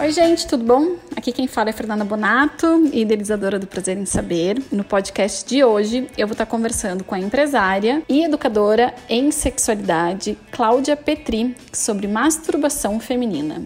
Oi, gente, tudo bom? Aqui quem fala é Fernanda Bonato, idealizadora do Prazer em Saber. No podcast de hoje, eu vou estar conversando com a empresária e educadora em sexualidade, Cláudia Petri, sobre masturbação feminina.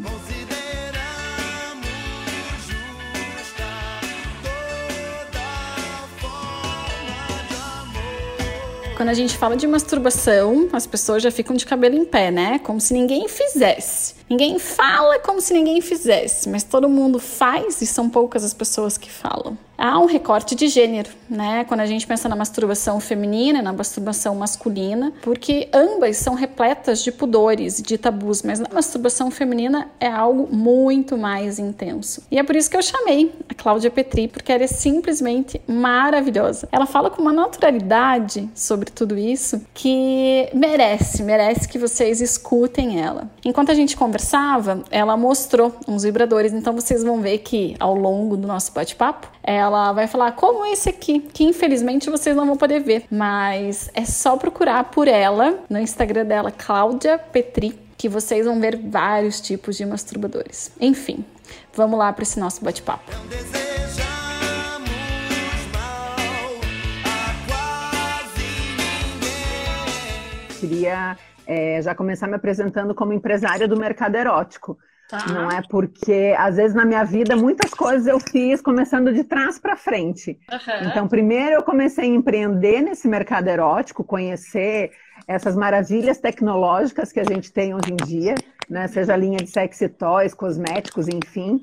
Quando a gente fala de masturbação, as pessoas já ficam de cabelo em pé, né? Como se ninguém fizesse. Ninguém fala como se ninguém fizesse, mas todo mundo faz e são poucas as pessoas que falam. Há um recorte de gênero, né? Quando a gente pensa na masturbação feminina na masturbação masculina, porque ambas são repletas de pudores de tabus, mas na masturbação feminina é algo muito mais intenso. E é por isso que eu chamei a Cláudia Petri, porque ela é simplesmente maravilhosa. Ela fala com uma naturalidade sobre tudo isso que merece, merece que vocês escutem ela. Enquanto a gente conversa, conversava, ela mostrou uns vibradores. Então vocês vão ver que ao longo do nosso bate-papo, ela vai falar como esse aqui, que infelizmente vocês não vão poder ver, mas é só procurar por ela no Instagram dela, Cláudia Petri, que vocês vão ver vários tipos de masturbadores. Enfim, vamos lá para esse nosso bate-papo. Queria é, já começar me apresentando como empresária do mercado erótico. Tá. Não é porque, às vezes, na minha vida, muitas coisas eu fiz começando de trás para frente. Uhum. Então, primeiro eu comecei a empreender nesse mercado erótico, conhecer essas maravilhas tecnológicas que a gente tem hoje em dia, né? seja a linha de sexy toys, cosméticos, enfim.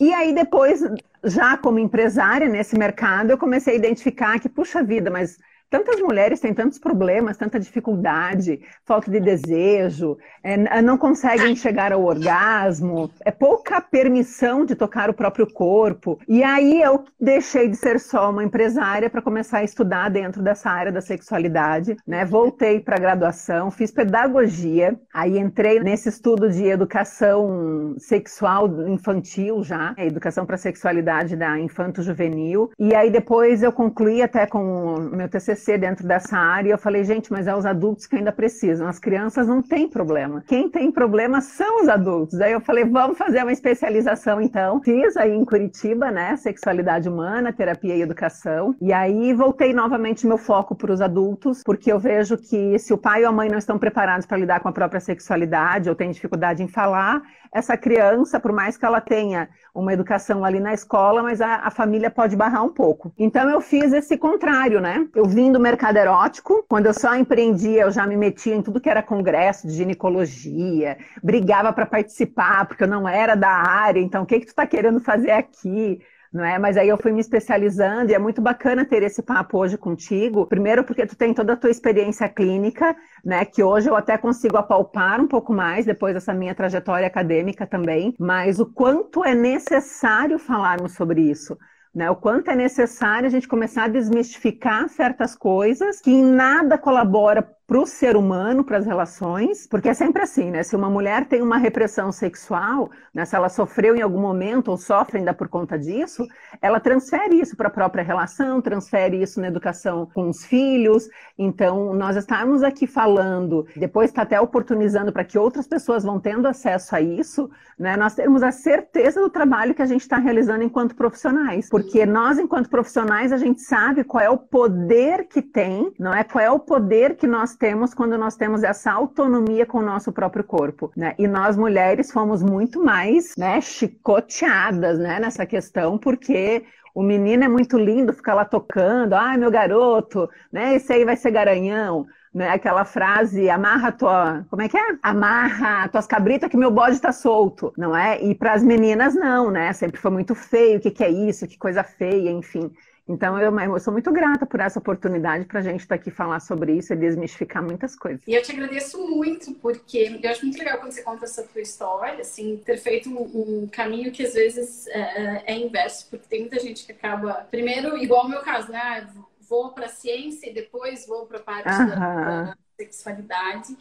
E aí, depois, já como empresária nesse mercado, eu comecei a identificar que, puxa vida, mas tantas mulheres têm tantos problemas, tanta dificuldade, falta de desejo, é, não conseguem chegar ao orgasmo, é pouca permissão de tocar o próprio corpo. E aí eu deixei de ser só uma empresária para começar a estudar dentro dessa área da sexualidade, né? Voltei para a graduação, fiz pedagogia, aí entrei nesse estudo de educação sexual infantil já, educação para sexualidade da infanto juvenil. E aí depois eu concluí até com o meu TCC crescer dentro dessa área. Eu falei, gente, mas é os adultos que ainda precisam. As crianças não têm problema. Quem tem problema são os adultos. Aí eu falei, vamos fazer uma especialização então. Fiz aí em Curitiba, né? Sexualidade humana, terapia e educação. E aí voltei novamente meu foco para os adultos, porque eu vejo que se o pai ou a mãe não estão preparados para lidar com a própria sexualidade ou têm dificuldade em falar, essa criança, por mais que ela tenha uma educação ali na escola, mas a, a, família pode barrar um pouco. Então eu fiz esse contrário, né? Eu vim do mercado erótico, quando eu só empreendia, eu já me metia em tudo que era congresso de ginecologia, brigava para participar, porque eu não era da área, então o que, que tu está querendo fazer aqui? Não é? Mas aí eu fui me especializando e é muito bacana ter esse papo hoje contigo. Primeiro porque tu tem toda a tua experiência clínica, né? Que hoje eu até consigo apalpar um pouco mais depois dessa minha trajetória acadêmica também. Mas o quanto é necessário falarmos sobre isso. Né, o quanto é necessário a gente começar a desmistificar certas coisas que em nada colabora para o ser humano, para as relações, porque é sempre assim, né? Se uma mulher tem uma repressão sexual, né, se ela sofreu em algum momento ou sofre ainda por conta disso, ela transfere isso para a própria relação, transfere isso na educação com os filhos. Então, nós estarmos aqui falando, depois está até oportunizando para que outras pessoas vão tendo acesso a isso, né? Nós temos a certeza do trabalho que a gente está realizando enquanto profissionais, porque nós, enquanto profissionais, a gente sabe qual é o poder que tem, não é? Qual é o poder que nós temos quando nós temos essa autonomia com o nosso próprio corpo, né? E nós mulheres fomos muito mais, né, chicoteadas, né, nessa questão, porque o menino é muito lindo, fica lá tocando, ai meu garoto, né? Esse aí vai ser garanhão, né? Aquela frase, amarra tua, como é que é? Amarra tuas cabritas que meu bode tá solto, não é? E para as meninas não, né? Sempre foi muito feio, o que, que é isso, que coisa feia, enfim. Então, eu, eu, sou muito grata por essa oportunidade para a gente estar tá aqui falar sobre isso e desmistificar muitas coisas. E eu te agradeço muito, porque eu acho muito legal quando você conta essa tua história, assim, ter feito um, um caminho que às vezes é, é, inverso, porque tem muita gente que acaba, primeiro, igual o meu caso, né? Vou para a ciência e depois vou para a parte da, da sexualidade.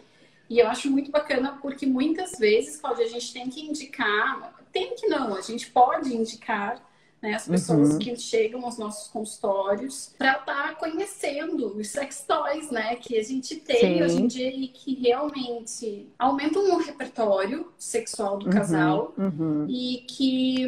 E eu acho muito bacana porque muitas vezes, Cláudia, a gente tem que indicar, tem que não, a gente pode indicar né? As pessoas uhum. que chegam aos nossos consultórios para estar tá conhecendo os sex toys, né? Que a gente tem Sim. hoje em dia e que realmente aumentam o repertório sexual do uhum. casal uhum. e que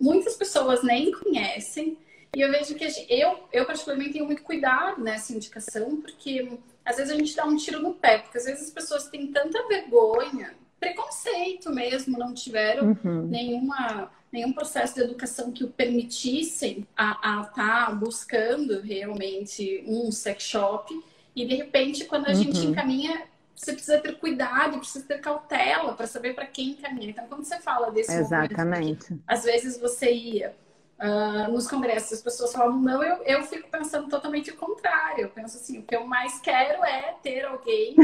muitas pessoas nem conhecem. E eu vejo que gente, eu, eu particularmente tenho muito cuidado nessa indicação, porque às vezes a gente dá um tiro no pé, porque às vezes as pessoas têm tanta vergonha, preconceito mesmo, não tiveram uhum. nenhuma nenhum processo de educação que o permitissem a estar tá buscando realmente um sex shop. E de repente, quando a uhum. gente encaminha, você precisa ter cuidado, precisa ter cautela para saber para quem encaminha. Então, quando você fala desse Exatamente. Momento, às vezes você ia Uh, nos congressos as pessoas falavam não, eu, eu fico pensando totalmente o contrário. Eu penso assim, o que eu mais quero é ter alguém que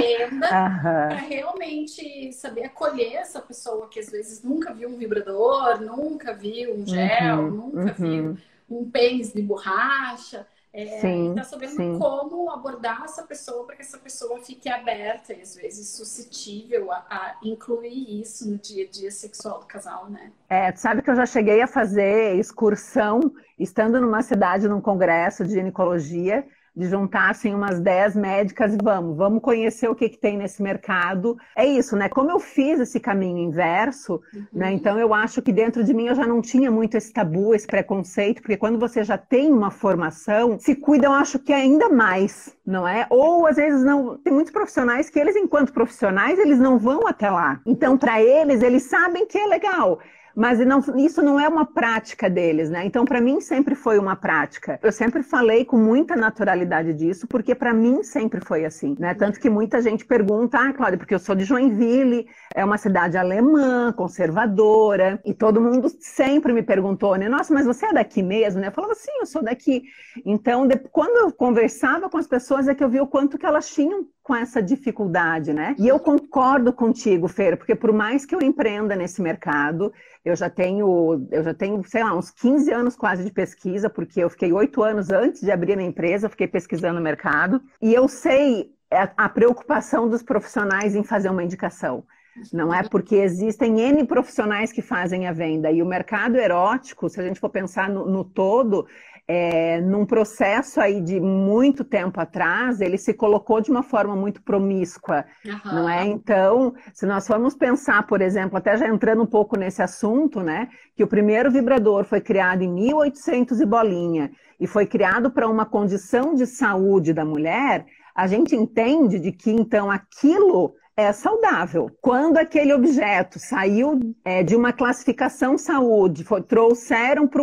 entenda para realmente saber acolher essa pessoa que às vezes nunca viu um vibrador, nunca viu um gel, uhum, nunca uhum. viu um pênis de borracha. É, sim, tá sabendo sim. como abordar essa pessoa para que essa pessoa fique aberta e às vezes suscetível a, a, incluir isso no dia a dia sexual do casal, né? É, sabe que eu já cheguei a fazer excursão estando numa cidade, num congresso de ginecologia, de juntar assim umas 10 médicas e vamos, vamos conhecer o que, que tem nesse mercado. É isso, né? Como eu fiz esse caminho inverso, uhum. né? Então eu acho que dentro de mim eu já não tinha muito esse tabu, esse preconceito, porque quando você já tem uma formação, se cuida, eu acho que ainda mais, não é? Ou às vezes não, tem muitos profissionais que eles enquanto profissionais, eles não vão até lá. Então para eles, eles sabem que é legal mas não, isso não é uma prática deles, né? Então, para mim, sempre foi uma prática. Eu sempre falei com muita naturalidade disso, porque para mim sempre foi assim, né? Tanto que muita gente pergunta, ah, Cláudia, porque eu sou de Joinville, é uma cidade alemã, conservadora, e todo mundo sempre me perguntou, né? Nossa, mas você é daqui mesmo, né? Eu falava, sim, eu sou daqui. Então, de, quando eu conversava com as pessoas, é que eu vi o quanto que elas tinham com essa dificuldade, né? E eu concordo contigo, Fer, porque por mais que eu empreenda nesse mercado, eu já tenho, eu já tenho, sei lá, uns 15 anos quase de pesquisa, porque eu fiquei oito anos antes de abrir a minha empresa, fiquei pesquisando o mercado, e eu sei a preocupação dos profissionais em fazer uma indicação. Não é porque existem N profissionais que fazem a venda. E o mercado erótico, se a gente for pensar no, no todo, é, num processo aí de muito tempo atrás, ele se colocou de uma forma muito promíscua, uhum. não é? Então, se nós formos pensar, por exemplo, até já entrando um pouco nesse assunto, né, que o primeiro vibrador foi criado em 1800 e bolinha e foi criado para uma condição de saúde da mulher, a gente entende de que então aquilo é saudável. Quando aquele objeto saiu é, de uma classificação saúde, foi, trouxeram para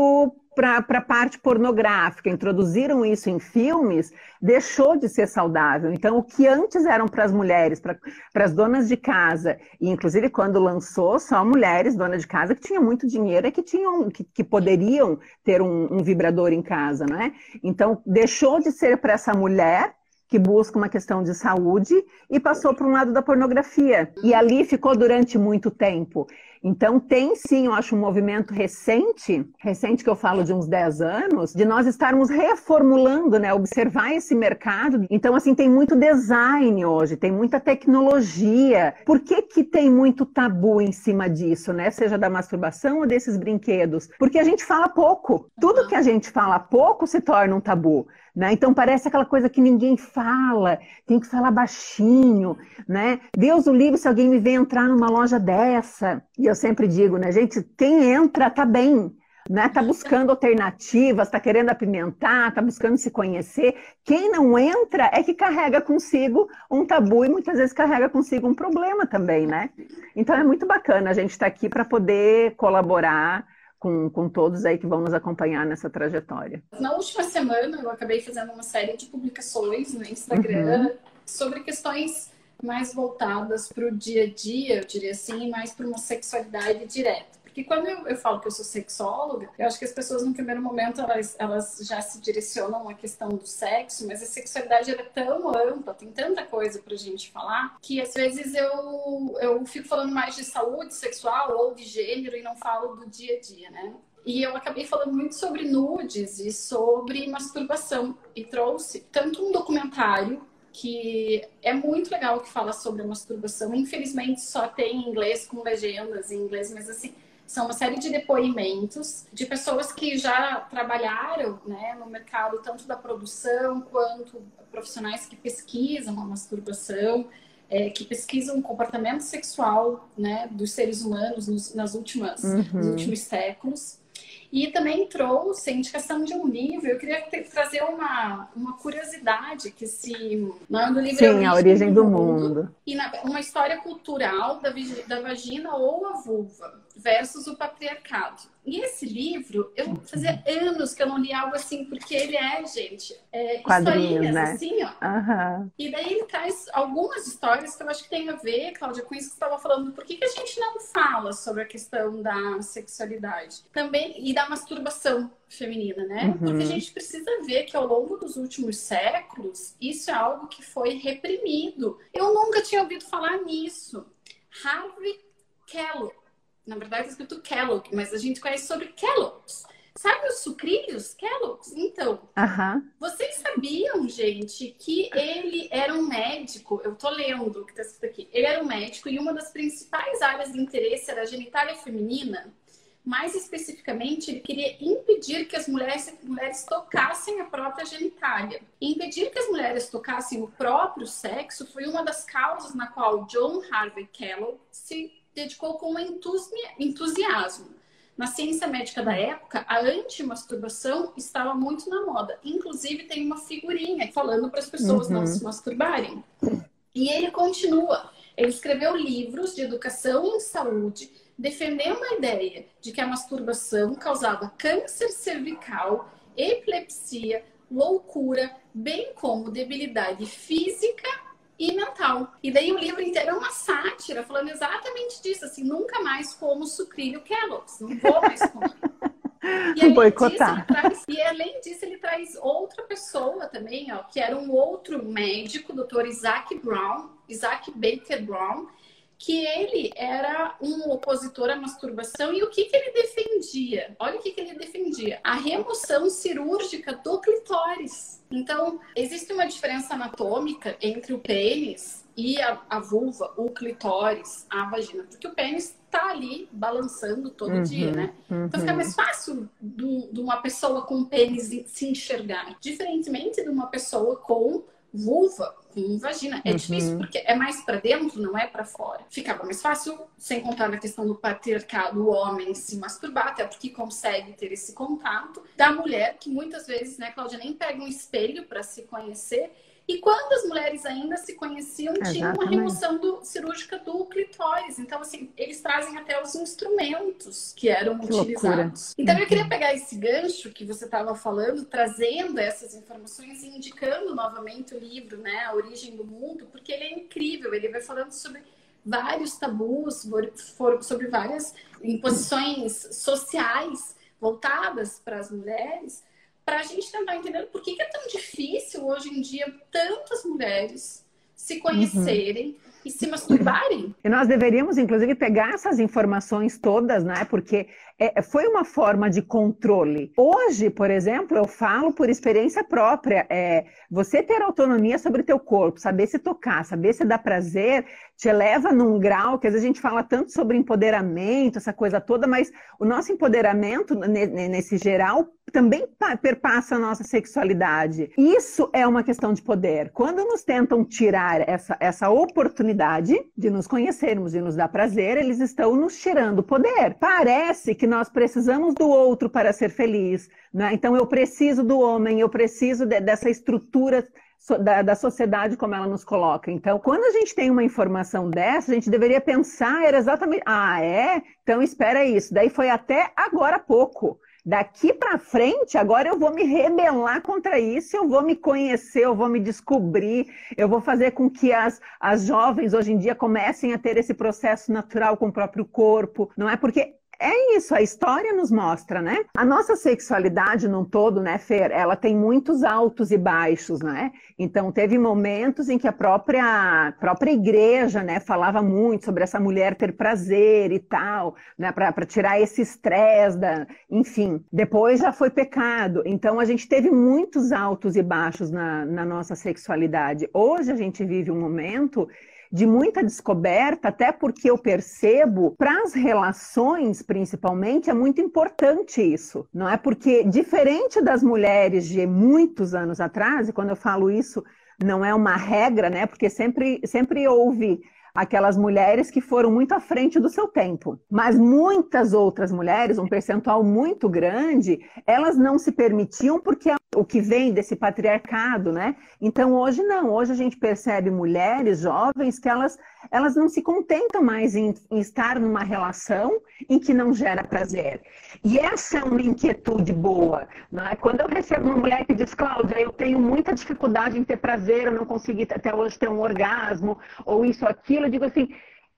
para a parte pornográfica, introduziram isso em filmes, deixou de ser saudável. Então, o que antes eram para as mulheres, para as donas de casa, e inclusive quando lançou, só mulheres, donas de casa, que tinham muito dinheiro e que, tinham, que, que poderiam ter um, um vibrador em casa, não é? Então, deixou de ser para essa mulher que busca uma questão de saúde e passou para um lado da pornografia. E ali ficou durante muito tempo. Então, tem sim, eu acho, um movimento recente, recente que eu falo de uns 10 anos, de nós estarmos reformulando, né? Observar esse mercado. Então, assim, tem muito design hoje, tem muita tecnologia. Por que, que tem muito tabu em cima disso, né? Seja da masturbação ou desses brinquedos? Porque a gente fala pouco. Tudo que a gente fala pouco se torna um tabu. Né? Então parece aquela coisa que ninguém fala, tem que falar baixinho, né? Deus o livre se alguém me vê entrar numa loja dessa. E eu sempre digo, né, gente, quem entra tá bem, né? Tá buscando alternativas, tá querendo apimentar, tá buscando se conhecer. Quem não entra é que carrega consigo um tabu e muitas vezes carrega consigo um problema também, né? Então é muito bacana a gente estar tá aqui para poder colaborar com, com todos aí que vão nos acompanhar nessa trajetória. Na última semana, eu acabei fazendo uma série de publicações no Instagram uhum. sobre questões mais voltadas para o dia a dia, eu diria assim, mais para uma sexualidade direta. Porque quando eu, eu, falo que eu sou sexóloga, eu acho que as pessoas no primeiro momento elas, elas já se direcionam à questão do sexo, mas a sexualidade é tão ampla, tem tanta coisa pra gente falar, que às vezes eu, eu fico falando mais de saúde sexual ou de gênero e não falo do dia a dia, né? E eu acabei falando muito sobre nudes e sobre masturbação. E trouxe tanto um documentário que é muito legal que fala sobre a masturbação. Infelizmente só tem em inglês com legendas em inglês, mas assim, São uma série de depoimentos de pessoas que já trabalharam né, no mercado, tanto da produção quanto profissionais que pesquisam a masturbação, é, que pesquisam o comportamento sexual né, dos seres humanos nos, nas últimas, uhum. nos últimos séculos. E também trouxe a indicação de um livro. Eu queria ter, trazer uma, uma curiosidade, que se nome do livro Sim, é a origem do, do mundo. mundo. E na, uma história cultural da, da vagina ou a vulva versus o patriarcado. E esse livro, eu fazia anos que eu não li algo assim, porque ele é, gente, é, historinhas, né? assim, ó. Uhum. E daí ele traz algumas histórias que eu acho que tem a ver, Cláudia, com isso que você estava falando. Por que, que a gente não fala sobre a questão da sexualidade? Também, e da masturbação feminina, né? Uhum. Porque a gente precisa ver que ao longo dos últimos séculos, isso é algo que foi reprimido. Eu nunca tinha ouvido falar nisso. Harvey Kellogg na verdade, é escrito Kellogg, mas a gente conhece sobre Kellogg's. Sabe os sucrilhos Kellogg's? Então, vocês sabiam, gente, que ele era um médico? Eu tô lendo o que tá escrito aqui. Ele era um médico e uma das principais áreas de interesse era a genitália feminina. Mais especificamente, ele queria impedir que as mulheres, mulheres tocassem a própria genitália. impedir que as mulheres tocassem o próprio sexo foi uma das causas na qual John Harvey Kellogg se dedicou com entusiasmo. Na ciência médica da época, a antimasturbação estava muito na moda. Inclusive, tem uma figurinha falando para as pessoas uhum. não se masturbarem. E ele continua. Ele escreveu livros de educação em saúde, defendendo a ideia de que a masturbação causava câncer cervical, epilepsia, loucura, bem como debilidade física e mental. E daí o livro inteiro é uma sátira, falando exatamente disso, assim, nunca mais como sucrilho Kellogg's, não vou mais comer. E além, Boicotar. Disso, traz, e além disso, ele traz outra pessoa também, ó, que era um outro médico, doutor Isaac Brown, Isaac Baker Brown, que ele era um opositor à masturbação e o que, que ele defendia? Olha o que, que ele defendia: a remoção cirúrgica do clitóris. Então, existe uma diferença anatômica entre o pênis e a, a vulva, o clitóris, a vagina, porque o pênis está ali balançando todo uhum, dia, né? Uhum. Então fica mais fácil de uma pessoa com pênis se enxergar, diferentemente de uma pessoa com vulva com vagina. É uhum. difícil porque é mais para dentro, não é para fora. Ficava mais fácil, sem contar na questão do patriarcado, o homem se masturbar, até porque consegue ter esse contato. Da mulher, que muitas vezes, né, Cláudia, nem pega um espelho para se conhecer e quando as mulheres ainda se conheciam, Exatamente. tinha uma remoção do, cirúrgica do clitóris. Então, assim, eles trazem até os instrumentos que eram que utilizados. Loucura. Então, eu queria pegar esse gancho que você estava falando, trazendo essas informações e indicando novamente o livro, né, A Origem do Mundo, porque ele é incrível. Ele vai falando sobre vários tabus, sobre várias imposições sociais voltadas para as mulheres para a gente tentar entender por que, que, é tão difícil hoje em dia tantas mulheres se conhecerem uhum. e se masturbarem. E nós deveríamos, inclusive, pegar essas informações todas, né? Porque é, foi uma forma de controle. Hoje, por exemplo, eu falo por experiência própria, é, você ter autonomia sobre teu corpo, saber se tocar, saber se dá prazer, te leva num grau que às vezes a gente fala tanto sobre empoderamento, essa coisa toda, mas o nosso empoderamento nesse geral também perpassa a nossa sexualidade. Isso é uma questão de poder. Quando nos tentam tirar essa, essa oportunidade de nos conhecermos, de nos dar prazer, eles estão nos tirando poder. Parece que que nós precisamos do outro para ser feliz. Né? Então, eu preciso do homem, eu preciso de, dessa estrutura da, da, sociedade como ela nos coloca. Então, quando a gente tem uma informação dessa, a gente deveria pensar, era exatamente, ah, é? Então espera isso. Daí foi até agora pouco. Daqui para frente, agora eu vou me rebelar contra isso, eu vou me conhecer, eu vou me descobrir, eu vou fazer com que as, as jovens hoje em dia comecem a ter esse processo natural com o próprio corpo, não é? Porque é isso, a história nos mostra, né? A nossa sexualidade num todo, né, Fer, ela tem muitos altos e baixos, né? Então, teve momentos em que a própria, própria igreja, né, falava muito sobre essa mulher ter prazer e tal, né, para tirar esse estresse, da... enfim. Depois já foi pecado. Então, a gente teve muitos altos e baixos na, na nossa sexualidade. Hoje, a gente vive um momento de muita descoberta, até porque eu percebo, para as relações principalmente, é muito importante isso, não é? Porque, diferente das mulheres de muitos anos atrás, e quando eu falo isso, não é uma regra, né? Porque sempre, sempre houve aquelas mulheres que foram muito à frente do seu tempo. Mas muitas outras mulheres, um percentual muito grande, elas não se permitiam porque é o que vem desse patriarcado, né? Então hoje não, hoje a gente percebe mulheres jovens que elas, elas não se contentam mais em, em estar numa relação em que não gera prazer. E essa é uma inquietude boa, não é? Quando eu recebo uma mulher que diz, Cláudia, eu tenho muita dificuldade em ter prazer, eu não consegui até hoje ter um orgasmo, ou isso, aquilo, eu digo assim,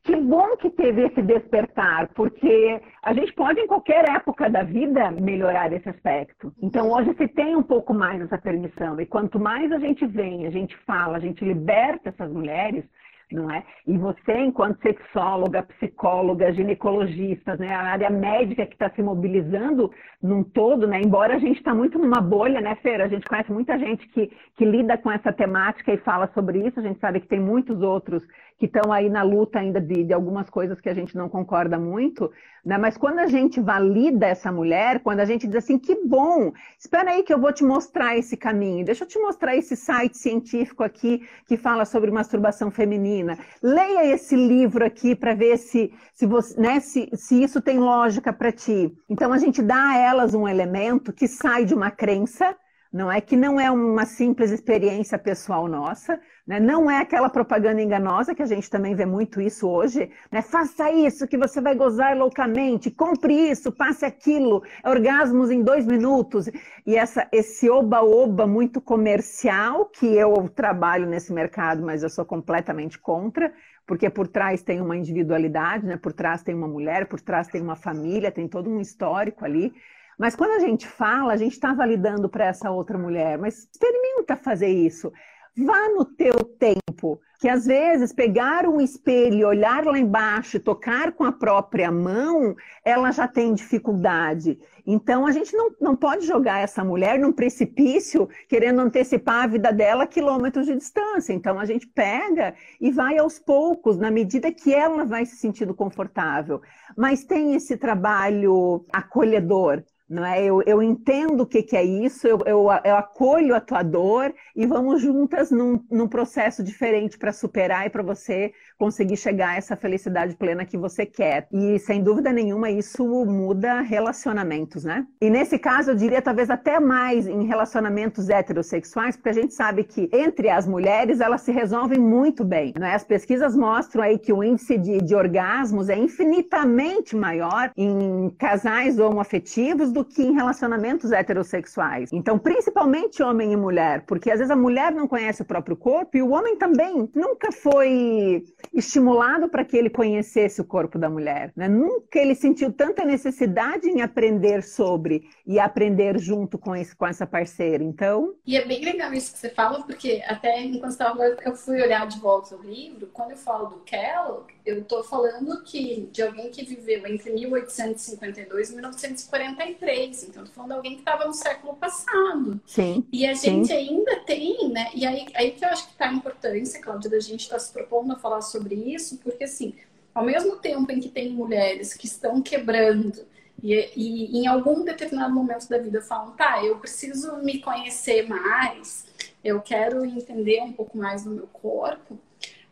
que bom que teve esse despertar, porque a gente pode em qualquer época da vida melhorar esse aspecto. Então hoje se tem um pouco mais essa permissão e quanto mais a gente vem, a gente fala, a gente liberta essas mulheres, não é? E você, enquanto sexóloga, psicóloga, ginecologista, né, a área médica que está se mobilizando num todo, né? Embora a gente está muito numa bolha, né, Feira? A gente conhece muita gente que, que lida com essa temática e fala sobre isso. A gente sabe que tem muitos outros que estão aí na luta ainda de, de, algumas coisas que a gente não concorda muito, né? Mas quando a gente valida essa mulher, quando a gente diz assim, que bom, espera aí que eu vou te mostrar esse caminho, deixa eu te mostrar esse site científico aqui que fala sobre masturbação feminina, leia esse livro aqui para ver se, se, você, né, se, se isso tem lógica para ti. Então a gente dá a elas um elemento que sai de uma crença não é que não é uma simples experiência pessoal nossa, né? não é aquela propaganda enganosa que a gente também vê muito isso hoje, né? faça isso que você vai gozar loucamente, compre isso, passe aquilo, orgasmos em dois minutos, e essa, esse oba-oba muito comercial, que eu trabalho nesse mercado, mas eu sou completamente contra, porque por trás tem uma individualidade, né? por trás tem uma mulher, por trás tem uma família, tem todo um histórico ali, mas quando a gente fala, a gente está validando para essa outra mulher, mas experimenta fazer isso. Vá no teu tempo, que às vezes pegar um espelho, olhar lá embaixo, tocar com a própria mão, ela já tem dificuldade. Então a gente não, não pode jogar essa mulher num precipício querendo antecipar a vida dela a quilômetros de distância. Então a gente pega e vai aos poucos, na medida que ela vai se sentindo confortável. Mas tem esse trabalho acolhedor não é? Eu, eu entendo o que, que é isso, eu, eu, eu, acolho a tua dor e vamos juntas num, num processo diferente para superar e para você conseguir chegar a essa felicidade plena que você quer. E sem dúvida nenhuma isso muda relacionamentos, né? E nesse caso eu diria talvez até mais em relacionamentos heterossexuais, porque a gente sabe que entre as mulheres elas se resolvem muito bem, não é? As pesquisas mostram aí que o índice de, de orgasmos é infinitamente maior em casais homoafetivos do que em relacionamentos heterossexuais. Então, principalmente homem e mulher, porque às vezes a mulher não conhece o próprio corpo e o homem também nunca foi estimulado para que ele conhecesse o corpo da mulher. Né? Nunca ele sentiu tanta necessidade em aprender sobre e aprender junto com, esse, com essa parceira. Então. E é bem legal isso que você fala, porque até enquanto estava eu fui olhar de volta o livro, quando eu falo do Kellogg, eu estou falando que de alguém que viveu entre 1852 e 1943. Então, estou falando de alguém que estava no século passado. Sim. E a gente sim. ainda tem, né? E aí, aí que eu acho que está a importância, Cláudia, da gente estar tá se propondo a falar sobre isso, porque assim, ao mesmo tempo em que tem mulheres que estão quebrando e, e em algum determinado momento da vida falam, tá, eu preciso me conhecer mais, eu quero entender um pouco mais do meu corpo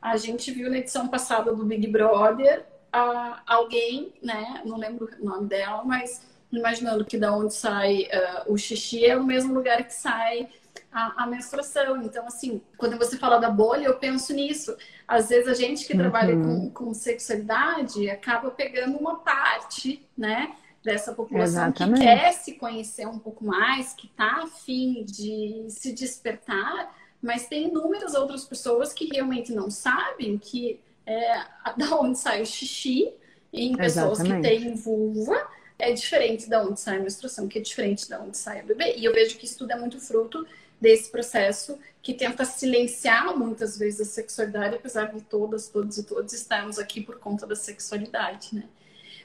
a gente viu na edição passada do Big Brother alguém, né? Não lembro o nome dela, mas imaginando que da onde sai uh, o xixi é o mesmo lugar que sai a, a, menstruação. Então, assim, quando você fala da bolha, eu penso nisso. Às vezes a gente que uhum. trabalha com, com sexualidade acaba pegando uma parte, né? Dessa população Exatamente. que quer se conhecer um pouco mais, que está afim de se despertar, mas tem inúmeras outras pessoas que realmente não sabem que é, da onde sai o xixi em pessoas Exatamente. que têm vulva é diferente da onde sai a menstruação, que é diferente da onde sai o bebê. E eu vejo que isso tudo é muito fruto desse processo que tenta silenciar muitas vezes a sexualidade, apesar de todas, todos e todos estarmos aqui por conta da sexualidade, né?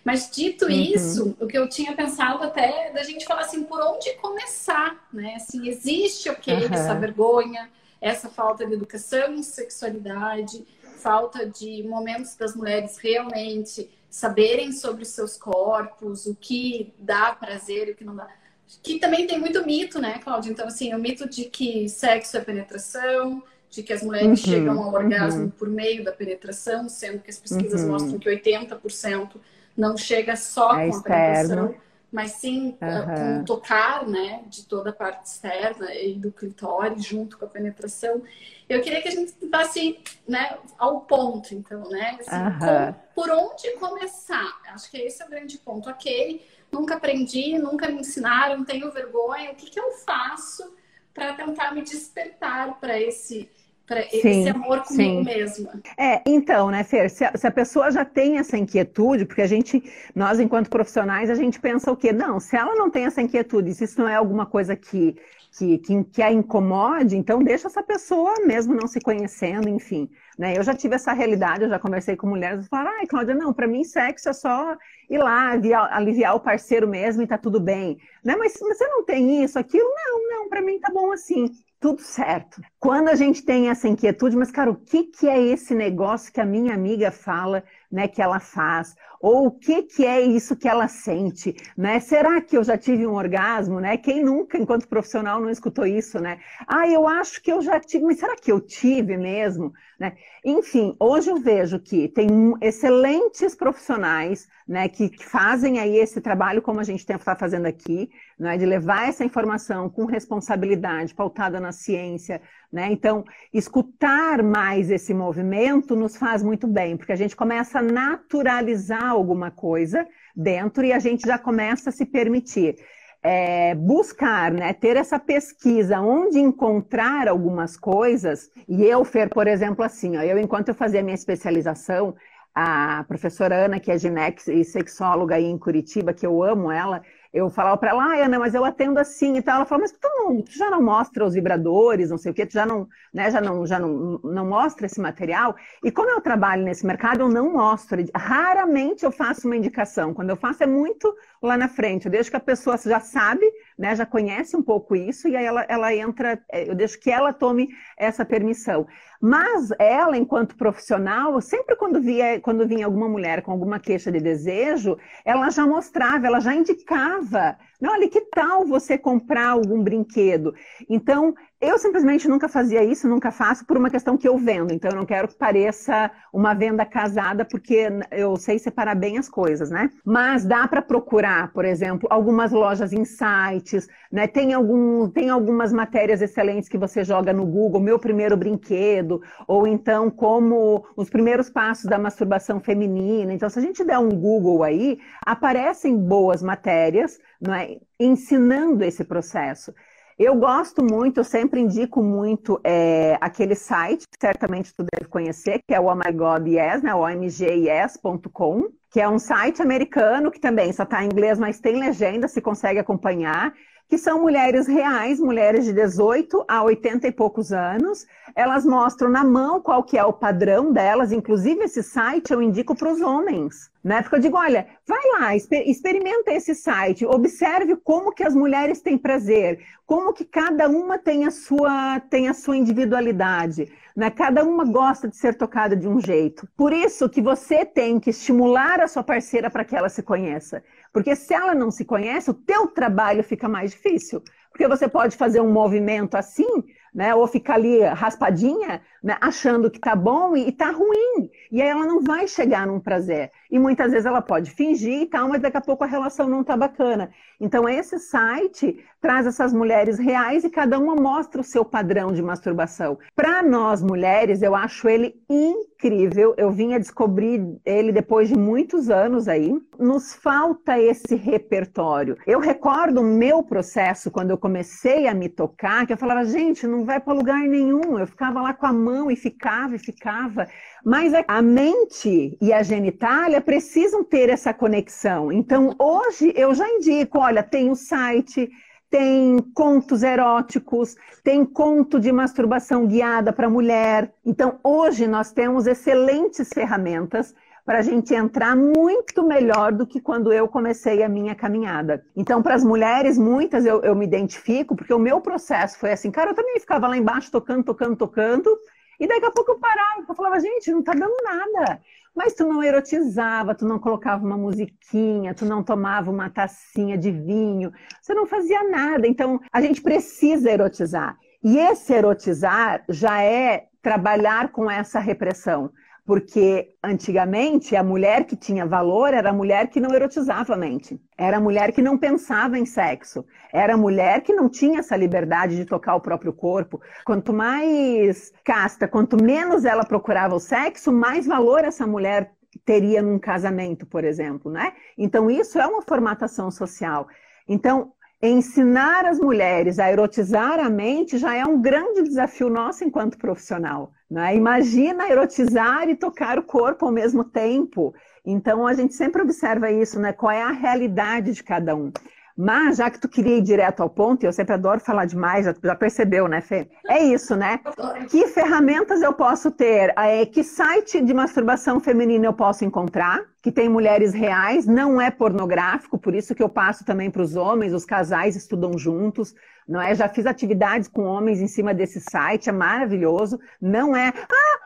Mas dito uhum. isso, o que eu tinha pensado até da gente falar assim, por onde começar, né? Assim, existe o que uhum. essa vergonha, essa falta de educação em sexualidade, falta de momentos das mulheres realmente saberem sobre os seus corpos, o que dá prazer e o que não dá. Que também tem muito mito, né, Cláudia? Então, assim, o mito de que sexo é penetração, de que as mulheres uhum, chegam ao orgasmo uhum. por meio da penetração, sendo que as pesquisas uhum. mostram que 80% não chega só é com a penetração, mas sim com o tocar, né, de toda a parte externa e do clitóris junto com a penetração. Eu queria que a gente tentasse, né, ao ponto, então, né, assim, por onde começar? Acho que esse é o grande ponto. Ok, nunca aprendi, nunca me ensinaram, tenho vergonha. O que, que eu faço para tentar me despertar para esse para esse amor comigo sim. mesma. É, então, né, Fer, se a, se a, pessoa já tem essa inquietude, porque a gente, nós enquanto profissionais, a gente pensa o quê? Não, se ela não tem essa inquietude, se isso não é alguma coisa que, que, que, que a incomode, então deixa essa pessoa mesmo não se conhecendo, enfim. Né? Eu já tive essa realidade, eu já conversei com mulheres e falaram, ai, Cláudia, não, para mim sexo é só ir lá, aliviar, aliviar, o parceiro mesmo e tá tudo bem. Né? Mas você não tem isso, aquilo? Não, não, para mim tá bom assim. Tudo certo. Quando a gente tem essa inquietude, mas, cara, o que, que é esse negócio que a minha amiga fala, né, que ela faz? Ou o que, que é isso que ela sente, né? Será que eu já tive um orgasmo, né? Quem nunca, enquanto profissional, não escutou isso, né? Ah, eu acho que eu já tive, mas será que eu tive mesmo? Né? Enfim, hoje eu vejo que tem excelentes profissionais né, que, que fazem aí esse trabalho como a gente está fazendo aqui, né, de levar essa informação com responsabilidade, pautada na ciência. Né? Então, escutar mais esse movimento nos faz muito bem, porque a gente começa a naturalizar alguma coisa dentro e a gente já começa a se permitir é, buscar, né, ter essa pesquisa onde encontrar algumas coisas, e eu, Fer, por exemplo, assim, ó, eu, enquanto eu fazia minha especialização, a professora Ana, que é ginex e sexóloga aí em Curitiba, que eu amo ela, eu falava para ela, ah, Ana, mas eu atendo assim e tal. Ela falou, mas tu, não, tu, já não mostra os vibradores, não sei o quê, tu já não, né, já não, já não, não mostra esse material. E como eu trabalho nesse mercado, eu não mostro. Raramente eu faço uma indicação. Quando eu faço é muito lá na frente. Eu deixo que a pessoa já sabe, né, já conhece um pouco isso, e aí ela, ela entra, é, eu deixo que ela tome essa permissão. Mas ela, enquanto profissional, sempre quando, via, quando vinha alguma mulher com alguma queixa de desejo, ela já mostrava, ela já indicava. Olha, que tal você comprar algum brinquedo? Então, eu simplesmente nunca fazia isso, nunca faço, por uma questão que eu vendo. Então, eu não quero que pareça uma venda casada, porque eu sei separar bem as coisas, né? Mas dá para procurar, por exemplo, algumas lojas em sites, né? Tem, algum, tem algumas matérias excelentes que você joga no Google, meu primeiro brinquedo, ou então como os primeiros passos da masturbação feminina. Então, se a gente der um Google aí, aparecem boas matérias, não é? ensinando esse processo. Eu gosto muito, eu sempre indico muito é, aquele site, certamente tu deve conhecer, que é o Oh My God Yes, né, omgyes.com, que é um site americano que também só está em inglês, mas tem legenda, se consegue acompanhar que são mulheres reais, mulheres de 18 a 80 e poucos anos. Elas mostram na mão qual que é o padrão delas, inclusive esse site eu indico para os homens, né? Porque eu digo, olha, vai lá, exper experimenta esse site, observe como que as mulheres têm prazer, como que cada uma tem a sua, tem a sua individualidade, né? Cada uma gosta de ser tocada de um jeito. Por isso que você tem que estimular a sua parceira para que ela se conheça. Porque se ela não se conhece, o teu trabalho fica mais difícil. Porque você pode fazer um movimento assim, né? Ou ficar ali raspadinha, né? achando que tá bom e, tá ruim. E aí ela não vai chegar num prazer. E muitas vezes ela pode fingir e tal, mas daqui a pouco a relação não tá bacana. Então esse site traz essas mulheres reais e cada uma mostra o seu padrão de masturbação. Para nós mulheres, eu acho ele incrível. Eu vim a descobrir ele depois de muitos anos aí. Nos falta esse repertório. Eu recordo o meu processo quando eu comecei a me tocar, que eu falava, gente, não vai para lugar nenhum. Eu ficava lá com a mão e ficava e ficava. Mas a mente e a genitália precisam ter essa conexão. Então, hoje eu já indico, olha, tem o site, tem contos eróticos, tem conto de masturbação guiada para mulher. Então, hoje nós temos excelentes ferramentas para a gente entrar muito melhor do que quando eu comecei a minha caminhada. Então, para as mulheres, muitas eu, eu me identifico, porque o meu processo foi assim, cara, eu também ficava lá embaixo tocando, tocando, tocando, E daqui a pouco eu parava, eu falava, gente, não tá dando nada. Mas tu não erotizava, tu não colocava uma musiquinha, tu não tomava uma tacinha de vinho, você não fazia nada. Então, a gente precisa erotizar. E esse erotizar já é trabalhar com essa repressão. Porque antigamente a mulher que tinha valor era a mulher que não erotizava a mente, era a mulher que não pensava em sexo, era a mulher que não tinha essa liberdade de tocar o próprio corpo. Quanto mais casta, quanto menos ela procurava o sexo, mais valor essa mulher teria num casamento, por exemplo, né? Então isso é uma formatação social. Então ensinar as mulheres a erotizar a mente já é um grande desafio nosso enquanto profissional. Né? Imagina erotizar e tocar o corpo ao mesmo tempo. Então a gente sempre observa isso, né? Qual é a realidade de cada um. Mas, já que tu queria ir direto ao ponto, e eu sempre adoro falar demais, já, já percebeu, né, Fê? É isso, né? Que ferramentas eu posso ter? É, que site de masturbação feminina eu posso encontrar? Que tem mulheres reais, não é pornográfico, por isso que eu passo também para os homens, os casais estudam juntos, não é? Já fiz atividades com homens em cima desse site, é maravilhoso. Não é, ah,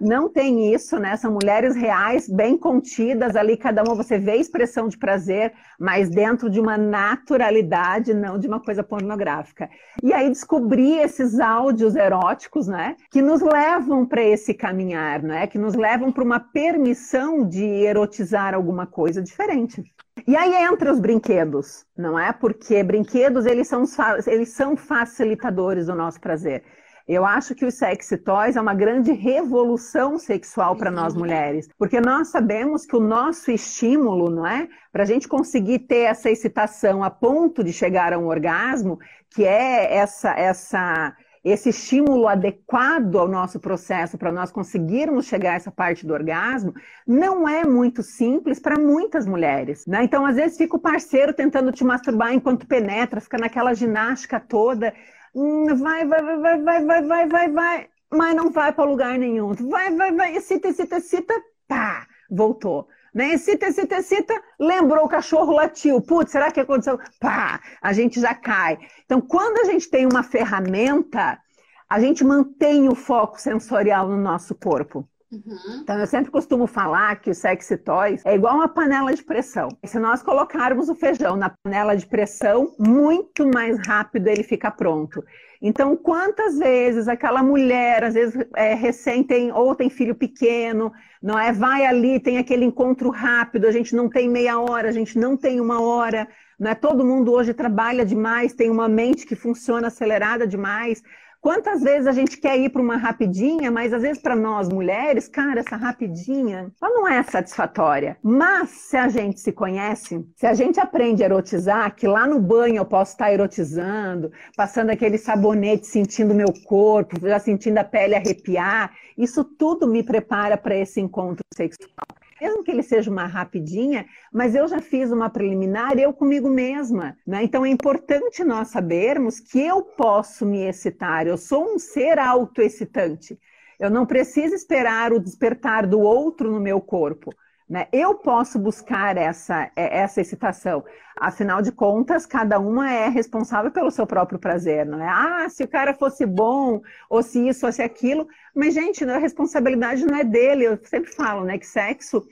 não tem isso, né? São mulheres reais, bem contidas ali, cada uma você vê expressão de prazer, mas dentro de uma naturalidade, não de uma coisa pornográfica. E aí descobri esses áudios eróticos, né? Que nos levam para esse caminhar, né? Que nos levam para uma permissão de erotizar alguma coisa diferente. E aí entra os brinquedos, não é? Porque brinquedos, eles são, eles são facilitadores do nosso prazer. Eu acho que os sexy toys é uma grande revolução sexual para nós mulheres, porque nós sabemos que o nosso estímulo, não é? Para a gente conseguir ter essa excitação a ponto de chegar a um orgasmo, que é essa, essa, esse estímulo adequado ao nosso processo para nós conseguirmos chegar a essa parte do orgasmo, não é muito simples para muitas mulheres. Né? Então, às vezes, fica o parceiro tentando te masturbar enquanto penetra, fica naquela ginástica toda. Vai, vai, vai, vai, vai, vai, vai, vai, vai, mas não vai para lugar nenhum. Vai, vai, vai, excita, excita, excita, pá, voltou. Né? Excita, excita, excita, lembrou o cachorro latiu. Putz, será que aconteceu? Pá, a gente já cai. Então, quando a gente tem uma ferramenta, a gente mantém o foco sensorial no nosso corpo. Uhum. Então, eu sempre costumo falar que o sexy toys é igual uma panela de pressão. Se nós colocarmos o feijão na panela de pressão, muito mais rápido ele fica pronto. Então, quantas vezes aquela mulher, às vezes é, recém tem, ou tem filho pequeno, não é? Vai ali, tem aquele encontro rápido, a gente não tem meia hora, a gente não tem uma hora, não é? Todo mundo hoje trabalha demais, tem uma mente que funciona acelerada demais. Quantas vezes a gente quer ir para uma rapidinha, mas às vezes para nós mulheres, cara, essa rapidinha, ela não é satisfatória. Mas se a gente se conhece, se a gente aprende a erotizar, que lá no banho eu posso estar erotizando, passando aquele sabonete, sentindo meu corpo, já sentindo a pele arrepiar, isso tudo me prepara para esse encontro sexual mesmo que ele seja uma rapidinha, mas eu já fiz uma preliminar eu comigo mesma. Né? Então é importante nós sabermos que eu posso me excitar, eu sou um ser autoexcitante. Eu não preciso esperar o despertar do outro no meu corpo. Né? Eu posso buscar essa, é, essa excitação. Afinal de contas, cada uma é responsável pelo seu próprio prazer, não é? Ah, se o cara fosse bom, ou se isso, ou se aquilo. Mas, gente, a responsabilidade não é dele. Eu sempre falo, né, que sexo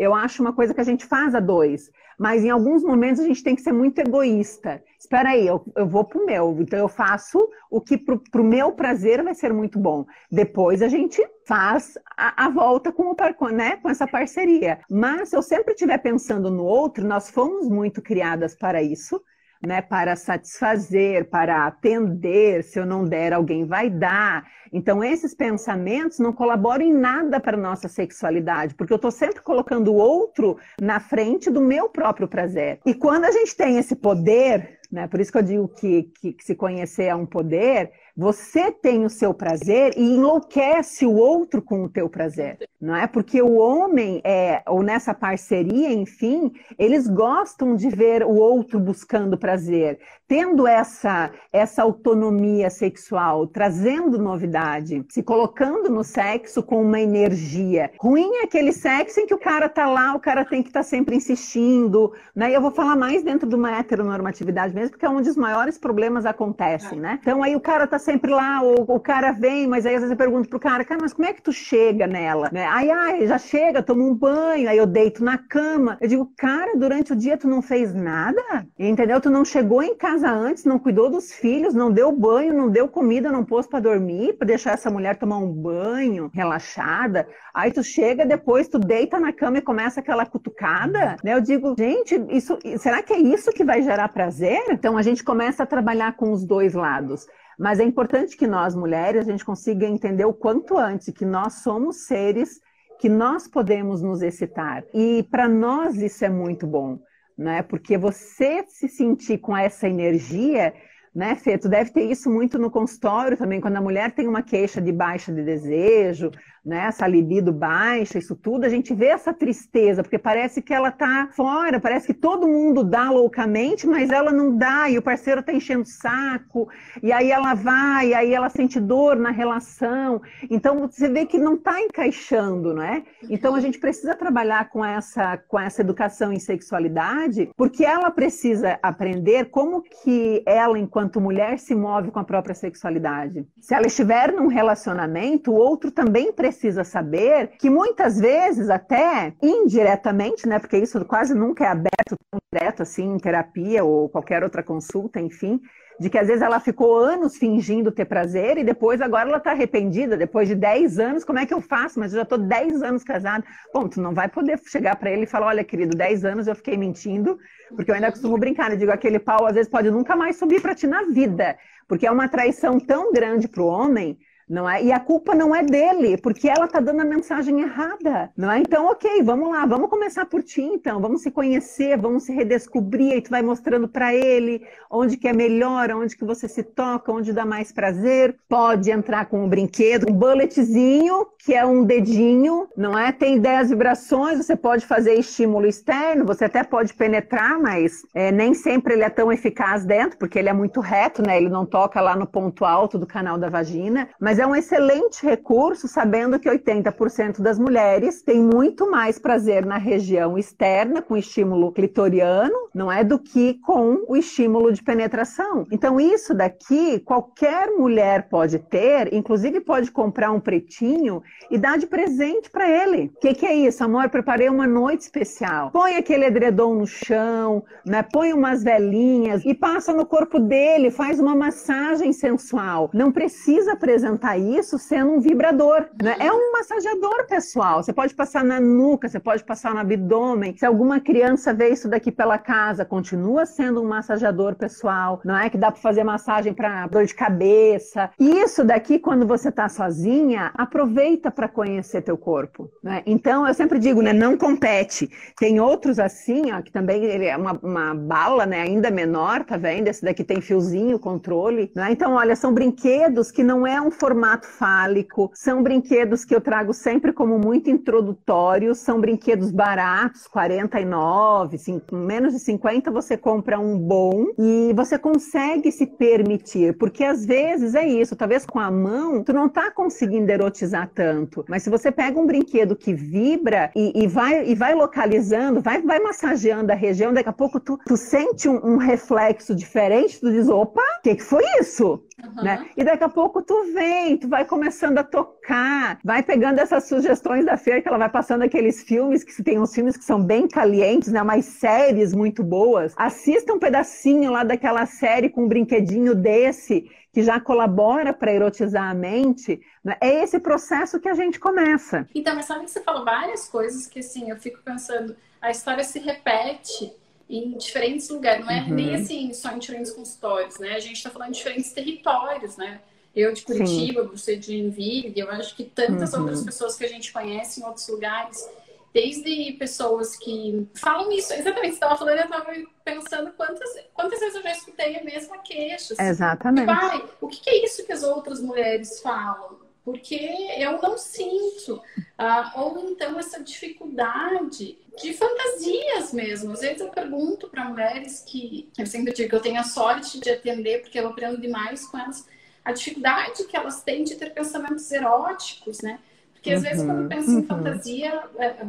eu acho uma coisa que a gente faz a dois. Mas em alguns momentos a gente tem que ser muito egoísta. Espera aí, eu, eu vou pro meu. Então eu faço o que pro, pro meu prazer vai ser muito bom. Depois a gente faz a, a volta com, o, né, com essa parceria. Mas se eu sempre estiver pensando no outro, nós fomos muito criadas para isso né, para satisfazer, para atender, se eu não der, alguém vai dar. Então, esses pensamentos não colaboram em nada para a nossa sexualidade, porque eu estou sempre colocando o outro na frente do meu próprio prazer. E quando a gente tem esse poder, né, por isso que eu digo que, que, que se conhecer é um poder, você tem o seu prazer e enlouquece o outro com o teu prazer. não é? Porque o homem, é, ou nessa parceria, enfim, eles gostam de ver o outro buscando prazer, tendo essa, essa autonomia sexual, trazendo novidade, se colocando no sexo com uma energia. Ruim é aquele sexo em que o cara tá lá, o cara tem que estar tá sempre insistindo, né? Eu vou falar mais dentro de uma heteronormatividade mesmo, porque é onde os maiores problemas acontecem, né? Então aí o cara tá sempre lá, o, o cara vem, mas aí às vezes eu pergunto pro cara, cara, mas como é que tu chega nela, né? Ai, ai, já chega, toma um banho, aí eu deito na cama. Eu digo, cara, durante o dia tu não fez nada? Entendeu? Tu não chegou em casa antes, não cuidou dos filhos, não deu banho, não deu comida, não pôs para dormir, para deixar essa mulher tomar um banho relaxada. Aí tu chega depois, tu deita na cama e começa aquela cutucada, né? Eu digo, gente, isso, será que é isso que vai gerar prazer? Então a gente começa a trabalhar com os dois lados. Mas é importante que nós, mulheres, a gente consiga entender o quanto antes que nós somos seres que nós podemos nos excitar. E para nós isso é muito bom, né? Porque você se sentir com essa energia né, Fê? Tu deve ter isso muito no consultório também, quando a mulher tem uma queixa de baixa de desejo, né, essa libido baixa, isso tudo, a gente vê essa tristeza, porque parece que ela tá fora, parece que todo mundo dá loucamente, mas ela não dá, e o parceiro tá enchendo o saco, e aí ela vai, e aí ela sente dor na relação. Então você vê que não tá encaixando, não é? Então a gente precisa trabalhar com essa com essa educação em sexualidade, porque ela precisa aprender como que ela enquanto mulher se move com a própria sexualidade. Se ela estiver num relacionamento, o outro também precisa precisa saber que muitas vezes, até indiretamente, né, porque isso quase nunca é aberto tão direto assim em terapia ou qualquer outra consulta, enfim, de que às vezes ela ficou anos fingindo ter prazer e depois agora ela está arrependida, depois de 10 anos, como é que eu faço? Mas eu já estou 10 anos casada. Bom, tu não vai poder chegar para ele e falar, olha, querido, 10 anos eu fiquei mentindo, porque eu ainda costumo brincar, né? digo, aquele pau às vezes pode nunca mais subir para ti na vida, porque é uma traição tão grande para o homem não é? E a culpa não é dele, porque ela tá dando a mensagem errada, não é? Então, ok, vamos lá, vamos começar por ti, então, vamos se conhecer, vamos se redescobrir, e tu vai mostrando para ele onde que é melhor, onde que você se toca, onde dá mais prazer. Pode entrar com um brinquedo, um bulletzinho, que é um dedinho, não é? Tem 10 vibrações, você pode fazer estímulo externo, você até pode penetrar, mas é, nem sempre ele é tão eficaz dentro, porque ele é muito reto, né? Ele não toca lá no ponto alto do canal da vagina, mas é um excelente recurso, sabendo que 80% das mulheres têm muito mais prazer na região externa, com estímulo clitoriano, não é? Do que com o estímulo de penetração. Então, isso daqui, qualquer mulher pode ter, inclusive pode comprar um pretinho e dar de presente para ele. O que, que é isso? Amor, preparei uma noite especial. Põe aquele edredom no chão, né? Põe umas velinhas e passa no corpo dele, faz uma massagem sensual. Não precisa apresentar isso sendo um vibrador. Né? É um massageador pessoal. Você pode passar na nuca, você pode passar no abdômen. Se alguma criança vê isso daqui pela casa, continua sendo um massageador pessoal. Não é que dá para fazer massagem para dor de cabeça. Isso daqui, quando você está sozinha, aproveita para conhecer teu corpo. Né? Então, eu sempre digo, né, não compete. Tem outros assim, ó, que também ele é uma, uma bala, né, ainda menor, tá vendo? Esse daqui tem fiozinho, controle. Né? Então, olha, são brinquedos que não é um formato formato fálico, são brinquedos que eu trago sempre como muito introdutórios, são brinquedos baratos, 49, 5, menos de 50 você compra um bom e você consegue se permitir, porque às vezes é isso, talvez com a mão tu não tá conseguindo erotizar tanto, mas se você pega um brinquedo que vibra e, e vai, e vai localizando, vai, vai massageando a região, daqui a pouco tu, tu sente um, um reflexo diferente, tu diz, opa, o que, que foi isso? Uhum. Né? E daqui a pouco tu vem, tu vai começando a tocar, vai pegando essas sugestões da feira que ela vai passando aqueles filmes, que tem uns filmes que são bem calientes, né? Mas séries muito boas. Assista um pedacinho lá daquela série com um brinquedinho desse, que já colabora para erotizar a mente. Né? É esse processo que a gente começa. Então, mas sabe que você falou várias coisas que assim, eu fico pensando, a história se repete em diferentes lugares, não é uhum. nem assim só em diferentes consultórios, né? A gente está falando de diferentes territórios, né? Eu de Curitiba, Sim. você de Joinville, eu acho que tantas uhum. outras pessoas que a gente conhece em outros lugares, desde pessoas que falam isso, exatamente, você estava falando, eu estava pensando quantas, quantas vezes eu já escutei a mesma queixa. Assim, exatamente. Pai, o que é isso que as outras mulheres falam? porque eu não sinto. Ah, ou então essa dificuldade de fantasias mesmo. Às vezes eu pergunto para mulheres que eu sempre digo que eu tenho a sorte de atender, porque eu aprendo demais com elas, a dificuldade que elas têm de ter pensamentos eróticos, né? Porque às uhum, vezes quando pensa uhum. em fantasia, é,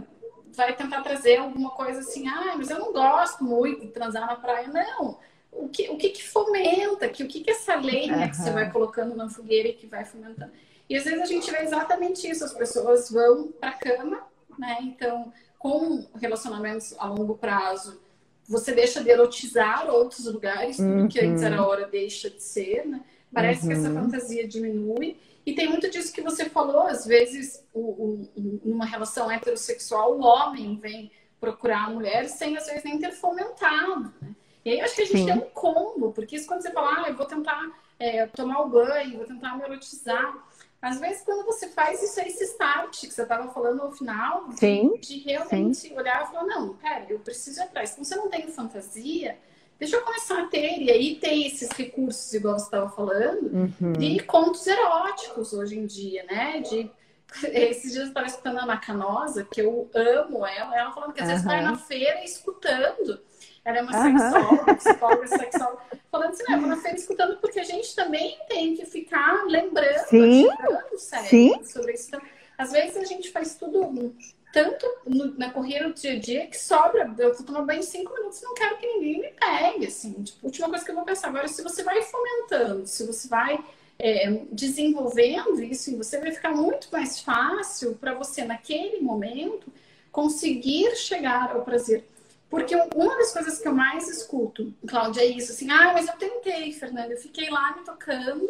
vai tentar trazer alguma coisa assim, ah, mas eu não gosto muito de transar na praia. Não. O que, o que, que fomenta? Que, o que, que essa lenha uhum. que você vai colocando na fogueira e que vai fomentando? E às vezes a gente vê exatamente isso, as pessoas vão para a cama, né? Então, com relacionamentos a longo prazo, você deixa de erotizar outros lugares, tudo que antes era uhum. hora deixa de ser, né? Parece uhum. que essa uhum. fantasia diminui. E tem muito disso que você falou, às vezes, o, o, numa relação heterossexual, o homem vem procurar a mulher sem, às vezes, nem ter fomentado, né? E aí eu acho que a gente Sim. tem um combo, porque isso quando você fala, ah, eu vou tentar é, tomar o banho, vou tentar me erotizar, às vezes, quando você faz isso, é esse start que você estava falando no final, de, sim, de realmente sim. olhar e falar, não, pera, eu preciso ir atrás. Então, você não tem fantasia, deixa eu começar a ter. E aí tem esses recursos, igual você estava falando, uhum. de contos eróticos hoje em dia, né? De esses dias eu estava escutando a Ana Canosa, que eu amo ela, ela falando que às uhum. vezes vai na feira escutando. Ela é uma uhum. sexóloga, psicóloga sexóloga, falando assim, não, eu vou escutando porque a gente também tem que ficar lembrando, Sim. Sim. sobre isso. Então, às vezes a gente faz tudo tanto no, na corrida do dia a dia que sobra. Eu vou tomar banho em cinco minutos, não quero que ninguém me pegue. Assim, tipo, última coisa que eu vou pensar. Agora, se você vai fomentando, se você vai é, desenvolvendo isso, você vai ficar muito mais fácil para você, naquele momento, conseguir chegar ao prazer. Porque uma das coisas que eu mais escuto, Cláudia, é isso, assim, ah, mas eu tentei, Fernanda, eu fiquei lá me tocando,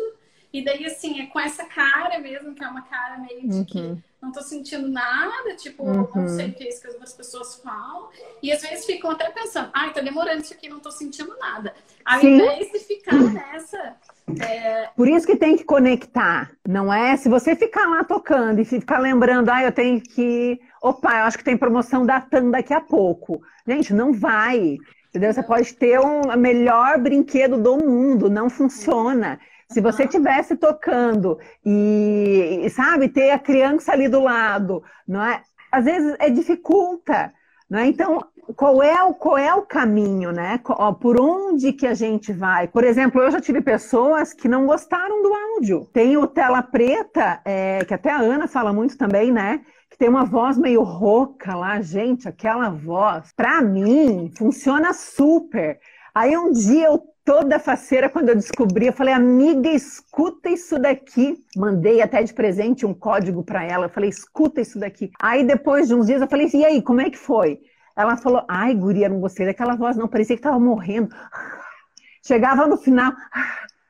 e daí, assim, é com essa cara mesmo, que é uma cara meio de que uhum. não tô sentindo nada, tipo, uhum. não sei o que é isso que as outras pessoas falam, e às vezes ficam até pensando, ai, tá demorando isso aqui, não tô sentindo nada. Ao Sim. invés de ficar nessa é... Por isso que tem que conectar, não é? Se você ficar lá tocando e ficar lembrando, ah, eu tenho que. Opa, eu acho que tem promoção da TAM daqui a pouco. Gente, não vai. Entendeu? Você pode ter um melhor brinquedo do mundo, não funciona. Se você estivesse tocando e, sabe, ter a criança ali do lado, não é? Às vezes é dificulta, não é? Então, qual é o, qual é o caminho, né? Por onde que a gente vai? Por exemplo, eu já tive pessoas que não gostaram do áudio. Tem o Tela Preta, é, que até a Ana fala muito também, né? Que tem uma voz meio rouca lá, gente, aquela voz, pra mim, funciona super. Aí um dia eu toda faceira, quando eu descobri, eu falei, amiga, escuta isso daqui. Mandei até de presente um código para ela. Eu falei, escuta isso daqui. Aí depois de uns dias eu falei, e aí, como é que foi? Ela falou, ai, guria, não gostei daquela voz, não, parecia que tava morrendo. Chegava no final,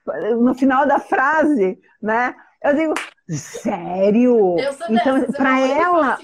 no final da frase, né? Eu digo, sério? Eu sou então, para ela.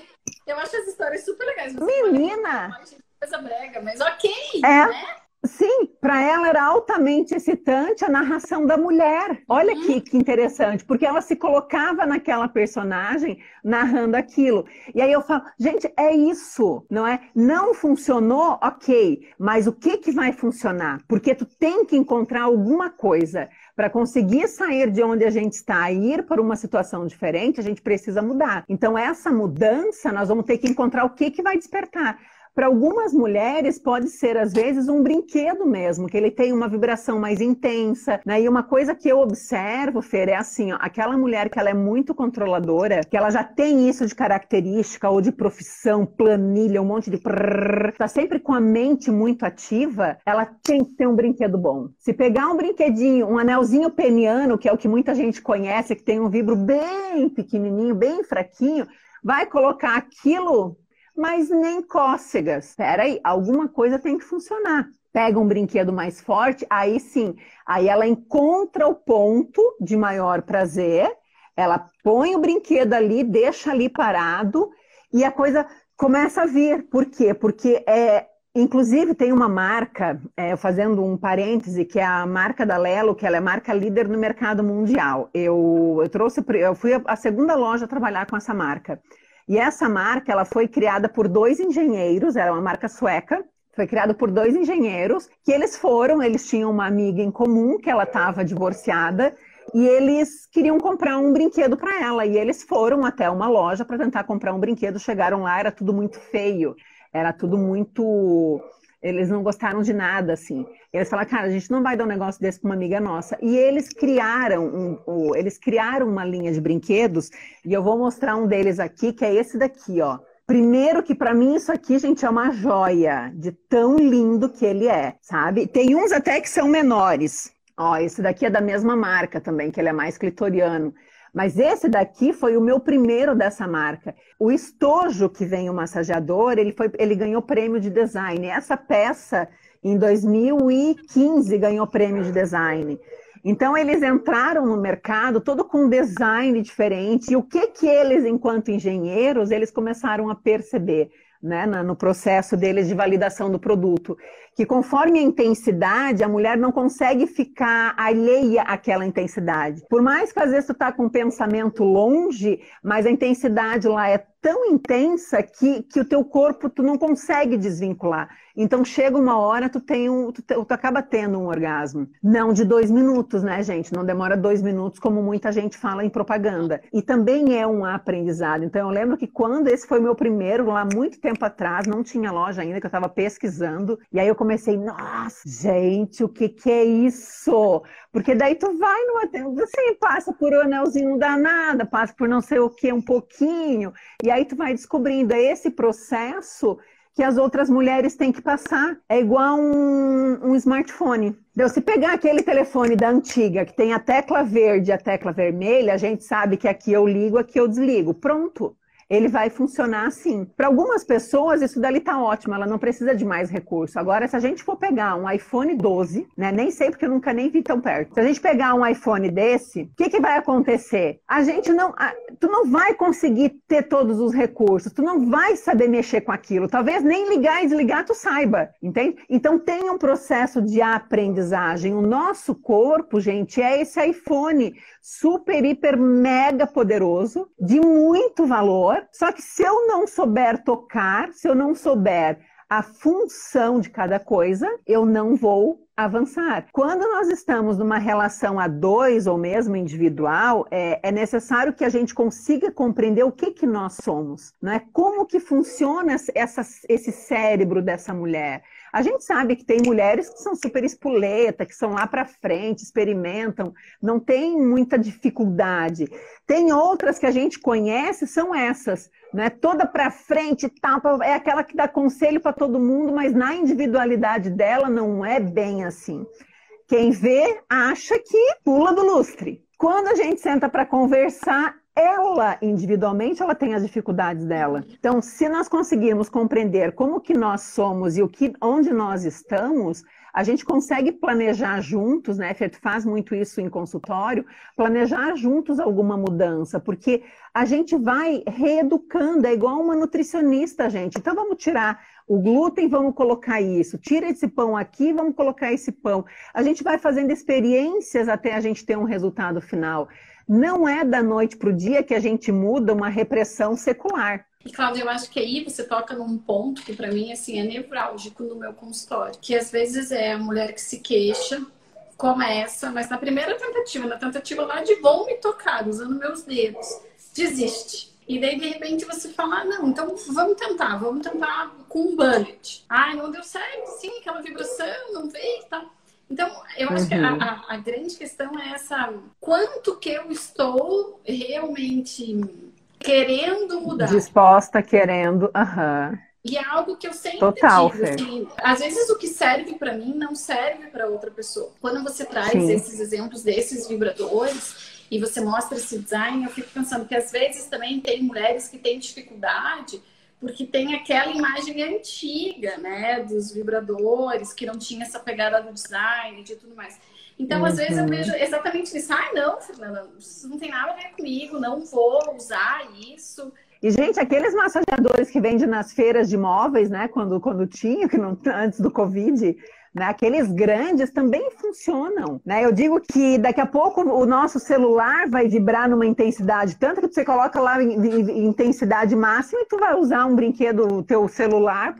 Eu acho as histórias super legais. Menina! Coisa brega, mas ok, é. né? Sim, para ela era altamente excitante a narração da mulher. Olha uhum. que, que interessante, porque ela se colocava naquela personagem narrando aquilo. E aí eu falo, gente, é isso, não é? Não funcionou, ok, mas o que, que vai funcionar? Porque tu tem que encontrar alguma coisa para conseguir sair de onde a gente está e ir para uma situação diferente, a gente precisa mudar. Então, essa mudança, nós vamos ter que encontrar o que, que vai despertar. Para algumas mulheres pode ser às vezes um brinquedo mesmo, que ele tem uma vibração mais intensa, né? E uma coisa que eu observo, Fer, é assim, ó, aquela mulher que ela é muito controladora, que ela já tem isso de característica ou de profissão, planilha, um monte de prrr, tá sempre com a mente muito ativa, ela tem que ter um brinquedo bom. Se pegar um brinquedinho, um anelzinho peniano, que é o que muita gente conhece, que tem um vibro bem pequenininho, bem fraquinho, vai colocar aquilo mas nem cócegas. Espera aí, alguma coisa tem que funcionar. Pega um brinquedo mais forte, aí sim, aí ela encontra o ponto de maior prazer, ela põe o brinquedo ali, deixa ali parado e a coisa começa a vir. Por quê? Porque é, Inclusive, tem uma marca, é, fazendo um parêntese, que é a marca da Lelo, que ela é marca líder no mercado mundial. Eu, eu trouxe, eu fui a segunda loja a trabalhar com essa marca. E essa marca, ela foi criada por dois engenheiros, era uma marca sueca, foi criada por dois engenheiros, que eles foram, eles tinham uma amiga em comum, que ela estava divorciada, e eles queriam comprar um brinquedo para ela. E eles foram até uma loja para tentar comprar um brinquedo. Chegaram lá, era tudo muito feio, era tudo muito. Eles não gostaram de nada, assim. Eles falaram, cara, a gente não vai dar um negócio desse para uma amiga nossa. E eles criaram, um, um, eles criaram uma linha de brinquedos, e eu vou mostrar um deles aqui, que é esse daqui, ó. Primeiro que para mim isso aqui, gente, é uma joia de tão lindo que ele é, sabe? Tem uns até que são menores. Ó, esse daqui é da mesma marca também, que ele é mais clitoriano. Mas esse daqui foi o meu primeiro dessa marca. O estojo que vem o massageador, ele, foi, ele ganhou prêmio de design. Essa peça, em 2015, ganhou prêmio de design. Então eles entraram no mercado todo com um design diferente. E o que que eles, enquanto engenheiros, eles começaram a perceber? Né, no processo deles de validação do produto, que conforme a intensidade, a mulher não consegue ficar alheia àquela intensidade. Por mais que às vezes tu tá com um pensamento longe, mas a intensidade lá é tão intensa que, que o teu corpo tu não consegue desvincular. Então chega uma hora, tu tem um, tu, tu, acaba tendo um orgasmo. Não de dois minutos, né, gente? Não demora dois minutos, como muita gente fala em propaganda. E também é um aprendizado. Então eu lembro que quando esse foi meu primeiro, lá muito tempo atrás, não tinha loja ainda, que eu estava pesquisando, e aí eu comecei, nossa, gente, o que que é isso? Porque daí tu vai numa. Você passa por um anelzinho, não dá nada, passa por não sei o que, um pouquinho, e aí tu vai descobrindo. É esse processo que as outras mulheres têm que passar. É igual um, um smartphone. Então, se pegar aquele telefone da antiga, que tem a tecla verde e a tecla vermelha, a gente sabe que aqui eu ligo, aqui eu desligo. Pronto ele vai funcionar assim. Para algumas pessoas, isso dali tá ótimo, ela não precisa de mais recurso. Agora, se a gente for pegar um iPhone 12, né? Nem sei porque eu nunca nem vi tão perto. Se a gente pegar um iPhone desse, o que, que vai acontecer? A gente não. A, tu não vai conseguir ter todos os recursos, tu não vai saber mexer com aquilo. Talvez nem ligar e desligar tu saiba, entende? Então tem um processo de aprendizagem. O nosso corpo, gente, é esse iPhone super, hiper, mega poderoso, de muito valor. Só que se eu não souber tocar, se eu não souber a função de cada coisa, eu não vou avançar. Quando nós estamos numa relação a dois ou mesmo individual, é, é, necessário que a gente consiga compreender o que que nós somos, não é? Como que funciona essa, esse cérebro dessa mulher? A gente sabe que tem mulheres que são super espoleta, que são lá para frente, experimentam, não tem muita dificuldade. Tem outras que a gente conhece, são essas, né? Toda para frente, tapa, é aquela que dá conselho para todo mundo, mas na individualidade dela não é bem assim. Quem vê acha que pula do lustre. Quando a gente senta para conversar, ela individualmente ela tem as dificuldades dela. Então, se nós conseguirmos compreender como que nós somos e o que onde nós estamos, a gente consegue planejar juntos, né? Fer faz muito isso em consultório, planejar juntos alguma mudança, porque a gente vai reeducando, é igual uma nutricionista, gente. Então vamos tirar o glúten, vamos colocar isso. Tira esse pão aqui, vamos colocar esse pão. A gente vai fazendo experiências até a gente ter um resultado final. Não é da noite para o dia que a gente muda uma repressão secular. E, Cláudia, eu acho que aí você toca num ponto que para mim assim, é nevrálgico no meu consultório. Que às vezes é a mulher que se queixa, começa, mas na primeira tentativa, na tentativa lá de vou me tocar, usando meus dedos, desiste. E daí, de repente, você fala, ah, não, então vamos tentar, vamos tentar com um bullet. Ah, não deu certo, sim, aquela vibração, não veio e tal. Então, eu acho uhum. que a, a, grande questão é essa: quanto que eu estou realmente querendo mudar? Disposta, querendo, aham. Uhum. E é algo que eu sempre Total, digo, assim, às vezes o que serve para mim não serve para outra pessoa. Quando você traz Sim. esses exemplos desses vibradores e você mostra esse design, eu fico pensando que às vezes também tem mulheres que têm dificuldade porque tem aquela imagem antiga, né, dos vibradores, que não tinha essa pegada do design e tudo mais. Então, uhum. às vezes eu uhum. vejo exatamente isso. Ah, não, Fernanda, isso não tem nada a ver comigo, não vou usar isso. E, gente, aqueles massageadores que vendem nas feiras de móveis, né, quando, quando tinha, que não, antes do Covid, Né? Aqueles grandes também funcionam. Né? Eu digo que daqui a pouco o nosso celular vai vibrar numa intensidade tanto que você coloca lá em, intensidade máxima e tu vai usar um brinquedo, teu celular,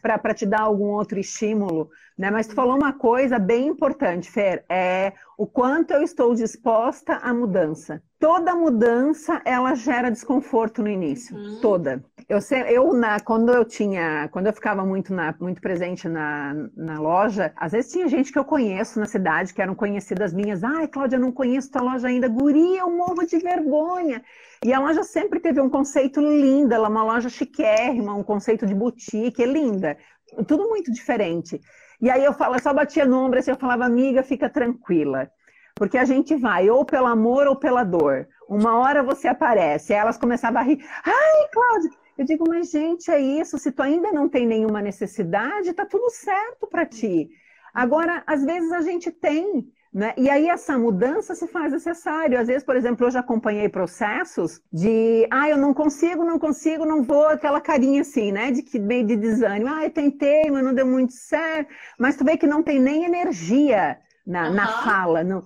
para te dar algum outro estímulo. Né? Mas tu falou uma coisa bem importante, Fer, é o quanto eu estou disposta à mudança. Toda mudança ela gera desconforto no início, uhum. toda. Eu, eu na, quando eu tinha, quando eu ficava muito, na, muito presente na, na loja, às vezes tinha gente que eu conheço na cidade que eram conhecidas minhas. Ai, Cláudia, não conheço tua loja ainda. Guria, eu morro de vergonha. E a loja sempre teve um conceito lindo, ela é uma loja chiquérrima, um conceito de boutique, é linda. Tudo muito diferente. E aí eu falo, eu só batia no ombro assim, eu falava, amiga, fica tranquila. Porque a gente vai ou pelo amor ou pela dor. Uma hora você aparece, elas começavam a rir. Ai, Cláudia! Eu digo, mas gente, é isso. Se tu ainda não tem nenhuma necessidade, tá tudo certo para ti. Agora, às vezes a gente tem. Né? E aí essa mudança se faz necessário. Às vezes, por exemplo, eu já acompanhei processos de, ah, eu não consigo, não consigo, não vou, aquela carinha assim, né? De que meio de desânimo. Ah, eu tentei, mas não deu muito certo. Mas tu vê que não tem nem energia na, uhum. na fala. Não,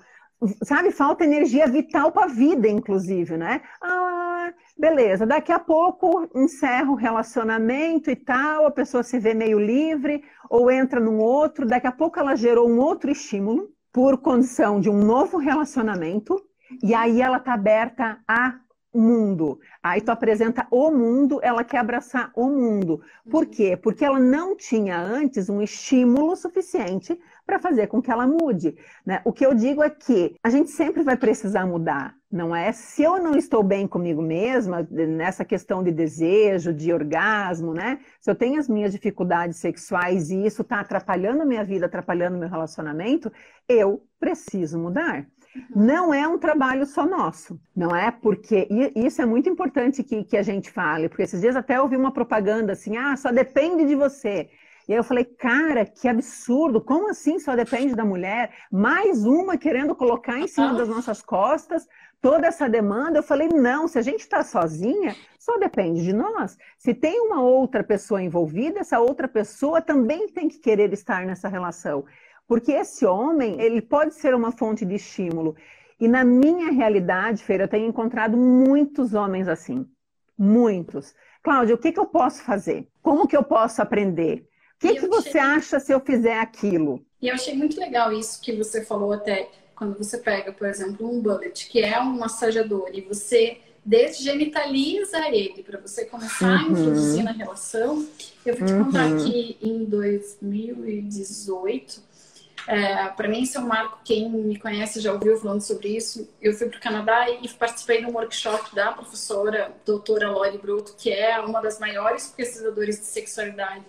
sabe, falta energia vital para a vida, inclusive, né? Ah, beleza, daqui a pouco encerra o relacionamento e tal, a pessoa se vê meio livre, ou entra num outro, daqui a pouco ela gerou um outro estímulo por condição de um novo relacionamento, e aí ela está aberta a mundo. Aí tu apresenta o mundo, ela quer abraçar o mundo. Por quê? Porque ela não tinha antes um estímulo suficiente para fazer com que ela mude. Né? O que eu digo é que a gente sempre vai precisar mudar, não é? Se eu não estou bem comigo mesma, nessa questão de desejo, de orgasmo, né? Se eu tenho as minhas dificuldades sexuais e isso está atrapalhando a minha vida, atrapalhando o meu relacionamento, eu preciso mudar. Uhum. Não é um trabalho só nosso, não é? Porque isso é muito importante que, que a gente fale, porque esses dias até ouvi uma propaganda assim: ah, só depende de você. E aí eu falei, cara, que absurdo, como assim só depende da mulher? Mais uma querendo colocar em cima das nossas costas toda essa demanda. Eu falei, não, se a gente está sozinha, só depende de nós. Se tem uma outra pessoa envolvida, essa outra pessoa também tem que querer estar nessa relação. Porque esse homem, ele pode ser uma fonte de estímulo. E na minha realidade, Feira, eu tenho encontrado muitos homens assim. Muitos. Cláudia, o que, que eu posso fazer? Como que eu posso aprender? O que, que você achei... acha se eu fizer aquilo? E eu achei muito legal isso que você falou até quando você pega, por exemplo, um bullet, que é um massageador, e você desgenitaliza ele para você começar uhum. a introduzir na relação. Eu vou te uhum. contar que em 2018, é, para mim isso é um marco. Quem me conhece já ouviu falando sobre isso. Eu fui para o Canadá e participei de um workshop da professora doutora Lori Bruto, que é uma das maiores pesquisadoras de sexualidade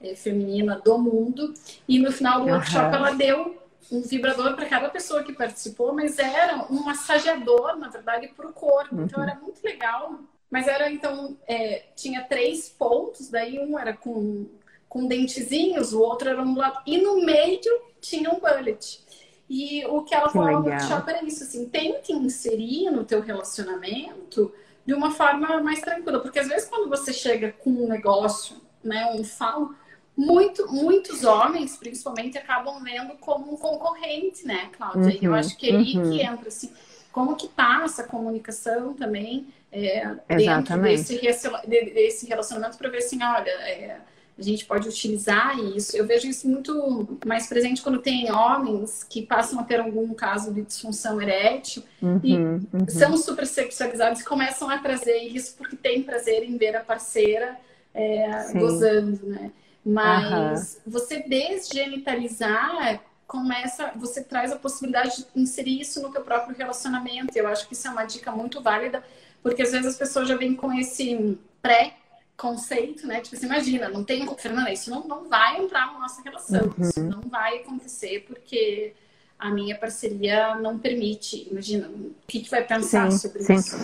é, feminina do mundo. E no final do uhum. workshop ela deu um vibrador para cada pessoa que participou, mas era um massageador, na verdade, para o corpo. Uhum. Então era muito legal. Mas era então é, tinha três pontos, daí um era com com dentezinhos, o outro era um lado e no meio tinha um bullet. E o que ela que falava no workshop era isso, assim, tente inserir no teu relacionamento de uma forma mais tranquila, porque às vezes quando você chega com um negócio, né, um falo, muito, muitos homens, principalmente, acabam vendo como um concorrente, né, Cláudia? Uhum, eu uhum, acho que é aí uhum. que entra, assim, como que tá essa comunicação também é, dentro desse, desse relacionamento para ver assim, olha, é, a gente pode utilizar isso. Eu vejo isso muito mais presente quando tem homens que passam a ter algum caso de disfunção erétil uhum, e uhum. são super sexualizados e começam a trazer isso porque tem prazer em ver a parceira é, gozando, né? Mas uhum. você desgenitalizar começa, você traz a possibilidade de inserir isso no teu próprio relacionamento. Eu acho que isso é uma dica muito válida, porque às vezes as pessoas já vêm com esse pré conceito, né? Tipo, você imagina, não tem, Fernanda, isso não, não vai entrar na nossa relação, uhum. isso não vai acontecer porque a minha parceria não permite. Imagina, o que, que vai pensar sim, sobre sim. isso?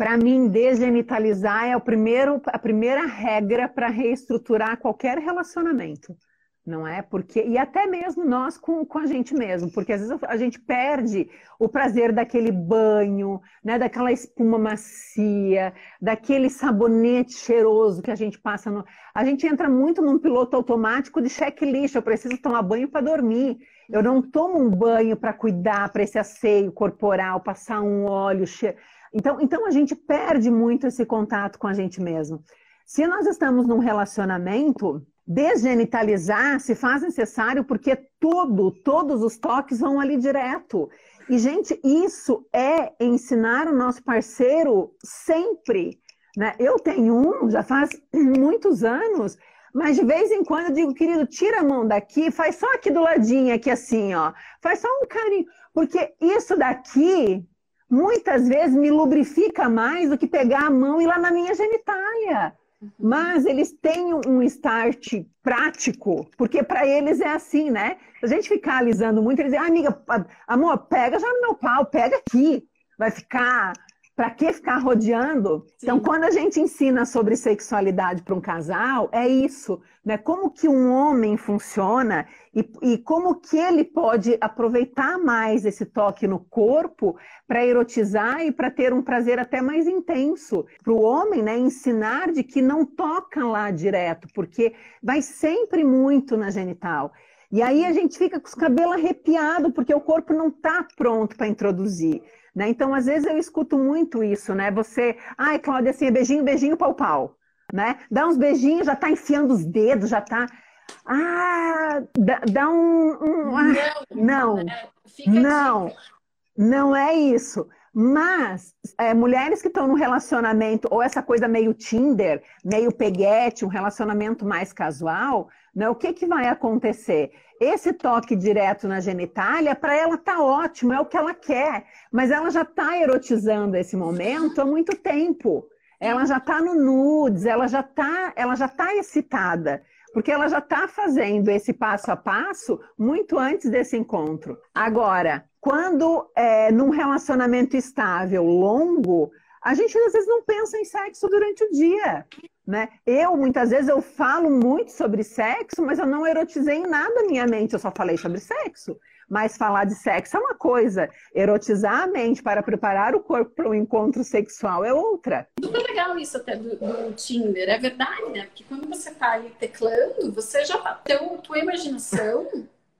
Para mim, desgenitalizar é o primeiro, a primeira regra para reestruturar qualquer relacionamento. não é? Porque e até mesmo nós com, com a gente mesmo, porque às vezes a gente perde o prazer daquele banho, né? Daquela espuma macia, daquele sabonete cheiroso que a gente passa no. A gente entra muito num piloto automático de checklist. Eu preciso tomar banho para dormir. Eu não tomo um banho para cuidar para esse asseio corporal, passar um óleo cheiro. Então, então a gente perde muito esse contato com a gente mesmo. Se nós estamos num relacionamento, desgenitalizar se faz necessário porque tudo, todos os toques vão ali direto. E, gente, isso é ensinar o nosso parceiro sempre. Né? Eu tenho um, já faz muitos anos, mas de vez em quando eu digo, querido, tira a mão daqui, faz só aqui do ladinho, aqui assim, ó. Faz só um carinho. Porque isso daqui, muitas vezes, me lubrifica mais do que pegar a mão e ir lá na minha genitália. Mas eles têm um start prático, porque para eles é assim, né? A gente ficar alisando muito, eles dizem, ah, amiga, amor, pega já no meu pau, pega aqui. Vai ficar para que ficar rodeando? Sim. Então, quando a gente ensina sobre sexualidade para um casal, é isso, né? Como que um homem funciona e, e como que ele pode aproveitar mais esse toque no corpo para erotizar e para ter um prazer até mais intenso. Para o homem, né? Ensinar de que não toca lá direto, porque vai sempre muito na genital. E aí a gente fica com os cabelos arrepiados, porque o corpo não está pronto para introduzir. Né? Então, às vezes eu escuto muito isso, né? Você, ai, Cláudia, assim, é beijinho, beijinho, pau, pau. Né? Dá uns beijinhos, já está enfiando os dedos, já está. Ah, dá, dá um. um ah, não, não, não, não é isso. Mas é, mulheres que estão no relacionamento, ou essa coisa meio Tinder, meio peguete, um relacionamento mais casual, né, o que, que vai acontecer? Esse toque direto na genitália, para ela tá ótimo, é o que ela quer, mas ela já está erotizando esse momento há muito tempo. Ela já está no nudes, ela já está, ela já tá excitada porque ela já está fazendo esse passo a passo muito antes desse encontro. Agora, quando é num relacionamento estável, longo, a gente às vezes não pensa em sexo durante o dia. Né? Eu, muitas vezes, eu falo muito sobre sexo, mas eu não erotizei em nada a minha mente, eu só falei sobre sexo. Mas falar de sexo é uma coisa, erotizar a mente para preparar o corpo para um encontro sexual é outra. Super legal isso até do, do Tinder, é verdade, né? Porque quando você está ali teclando, você já tá, teu, tua imaginação.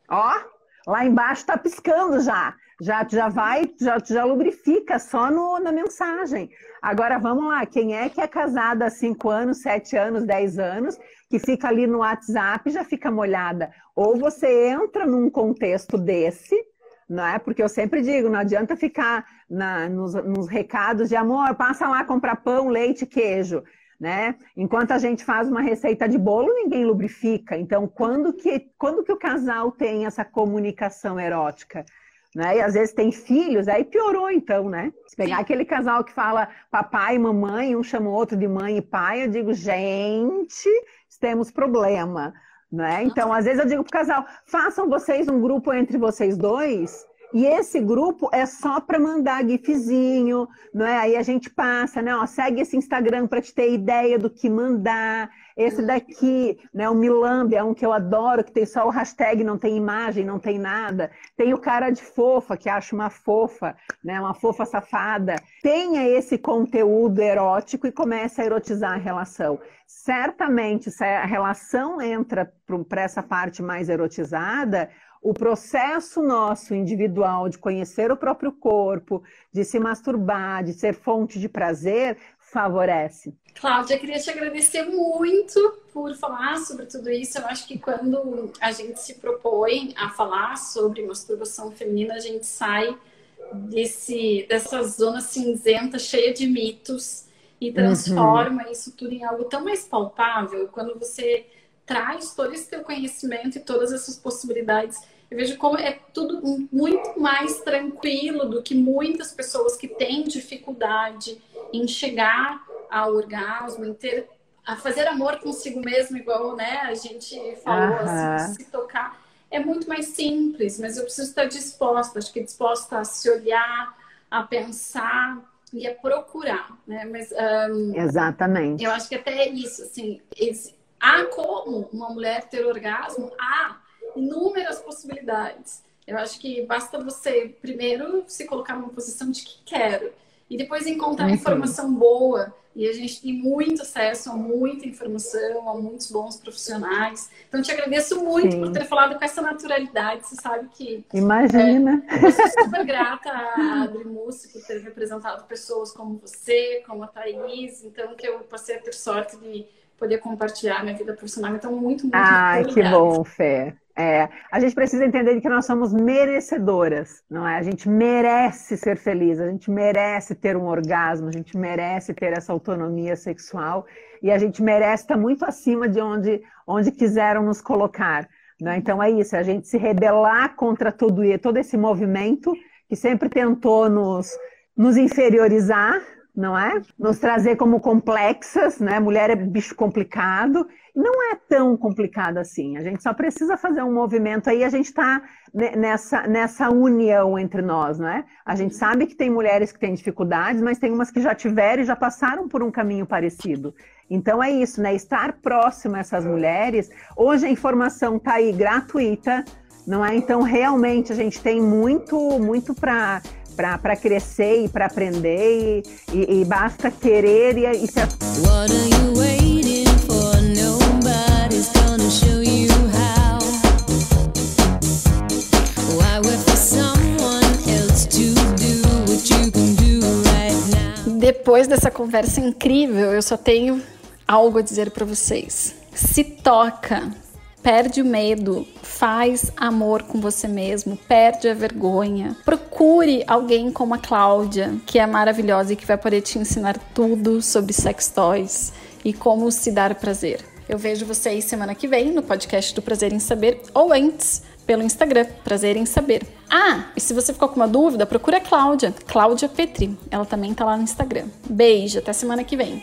Ó, lá embaixo está piscando já já, já vai, já, já lubrifica só no, na mensagem. Agora vamos lá, quem é que é casada há 5 anos, 7 anos, 10 anos, que fica ali no WhatsApp já fica molhada? Ou você entra num contexto desse, não é? Porque eu sempre digo, não adianta ficar na, nos, nos recados de amor, passa lá comprar pão, leite, queijo. Né? Enquanto a gente faz uma receita de bolo, ninguém lubrifica. Então, quando que, quando que o casal tem essa comunicação erótica? Né? E às vezes tem filhos, aí piorou então, né? Se pegar Sim. aquele casal que fala papai e mamãe, um chama o outro de mãe e pai, eu digo, gente, temos problema, né? Então, às vezes eu digo pro casal, façam vocês um grupo entre vocês dois e esse grupo é só para mandar gifzinho, não é? Aí a gente passa, né? Ó, segue esse Instagram para te ter ideia do que mandar. Esse daqui, né? O Milambi é um que eu adoro, que tem só o hashtag, não tem imagem, não tem nada. Tem o cara de fofa, que acha uma fofa, né? Uma fofa safada. Tenha esse conteúdo erótico e comece a erotizar a relação. Certamente, se a relação entra para essa parte mais erotizada, o processo nosso individual de conhecer o próprio corpo, de se masturbar, de ser fonte de prazer, favorece. Cláudia, queria te agradecer muito por falar sobre tudo isso. Eu acho que quando a gente se propõe a falar sobre masturbação feminina, a gente sai desse, dessa zona cinzenta cheia de mitos e transforma uhum. isso tudo em algo tão mais palpável quando você traz todo esse teu conhecimento e todas essas possibilidades. Eu vejo como é tudo muito mais tranquilo do que muitas pessoas que têm dificuldade em chegar ao orgasmo, em ter, a fazer amor consigo mesmo, igual né, a gente falou, assim, se tocar. É muito mais simples, mas eu preciso estar disposta, acho que disposta a se olhar, a pensar e a procurar, né? Mas, um, Exatamente. Eu acho que até isso, assim, Há como uma mulher ter orgasmo? Há inúmeras possibilidades. Eu acho que basta você primeiro se colocar numa posição de que quero e depois encontrar uhum. informação boa. E a gente tem muito acesso a muita informação, a muitos bons profissionais. Então, te agradeço muito Sim. por ter falado com essa naturalidade. Você sabe que. Imagina! É, eu sou super grata a Adri Mussi por ter representado pessoas como você, como a Thaís. Então, que eu passei a ter sorte de poder compartilhar minha vida profissional. Então, muito, muito, Ai, muito que bom, Fé. É, a gente precisa entender que nós somos merecedoras, não é? A gente merece ser feliz, a gente merece ter um orgasmo, a gente merece ter essa autonomia sexual e a gente merece estar muito acima de onde, onde quiseram nos colocar. Né? Então é isso, é a gente se rebelar contra todo, todo esse movimento que sempre tentou nos, nos inferiorizar, não é? Nos trazer como complexas, né? Mulher é bicho complicado. Não é tão complicado assim. A gente só precisa fazer um movimento aí. A gente está nessa, nessa união entre nós, né? A gente sabe que tem mulheres que têm dificuldades, mas tem umas que já tiveram e já passaram por um caminho parecido. Então é isso, né? Estar próximo a essas mulheres. Hoje a informação está aí gratuita, não é? Então realmente a gente tem muito, muito para para crescer e para aprender e, e, e, basta querer e, e se... Depois dessa conversa incrível, eu só tenho algo a dizer para vocês. Se toca, Perde o medo, faz amor com você mesmo, perde a vergonha. Procure alguém como a Cláudia, que é maravilhosa e que vai poder te ensinar tudo sobre sex toys e como se dar prazer. Eu vejo vocês semana que vem no podcast do Prazer em Saber ou antes pelo Instagram, Prazer em Saber. Ah, e se você ficou com uma dúvida, procura a Cláudia, Cláudia Petri. Ela também tá lá no Instagram. Beijo, até semana que vem.